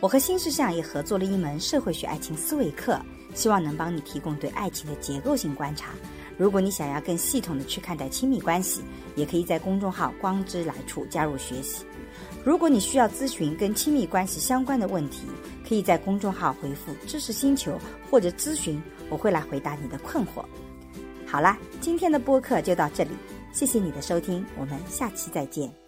我和新世相也合作了一门社会学爱情思维课，希望能帮你提供对爱情的结构性观察。如果你想要更系统的去看待亲密关系，也可以在公众号“光之来处”加入学习。如果你需要咨询跟亲密关系相关的问题，可以在公众号回复“知识星球”或者咨询，我会来回答你的困惑。好啦，今天的播客就到这里，谢谢你的收听，我们下期再见。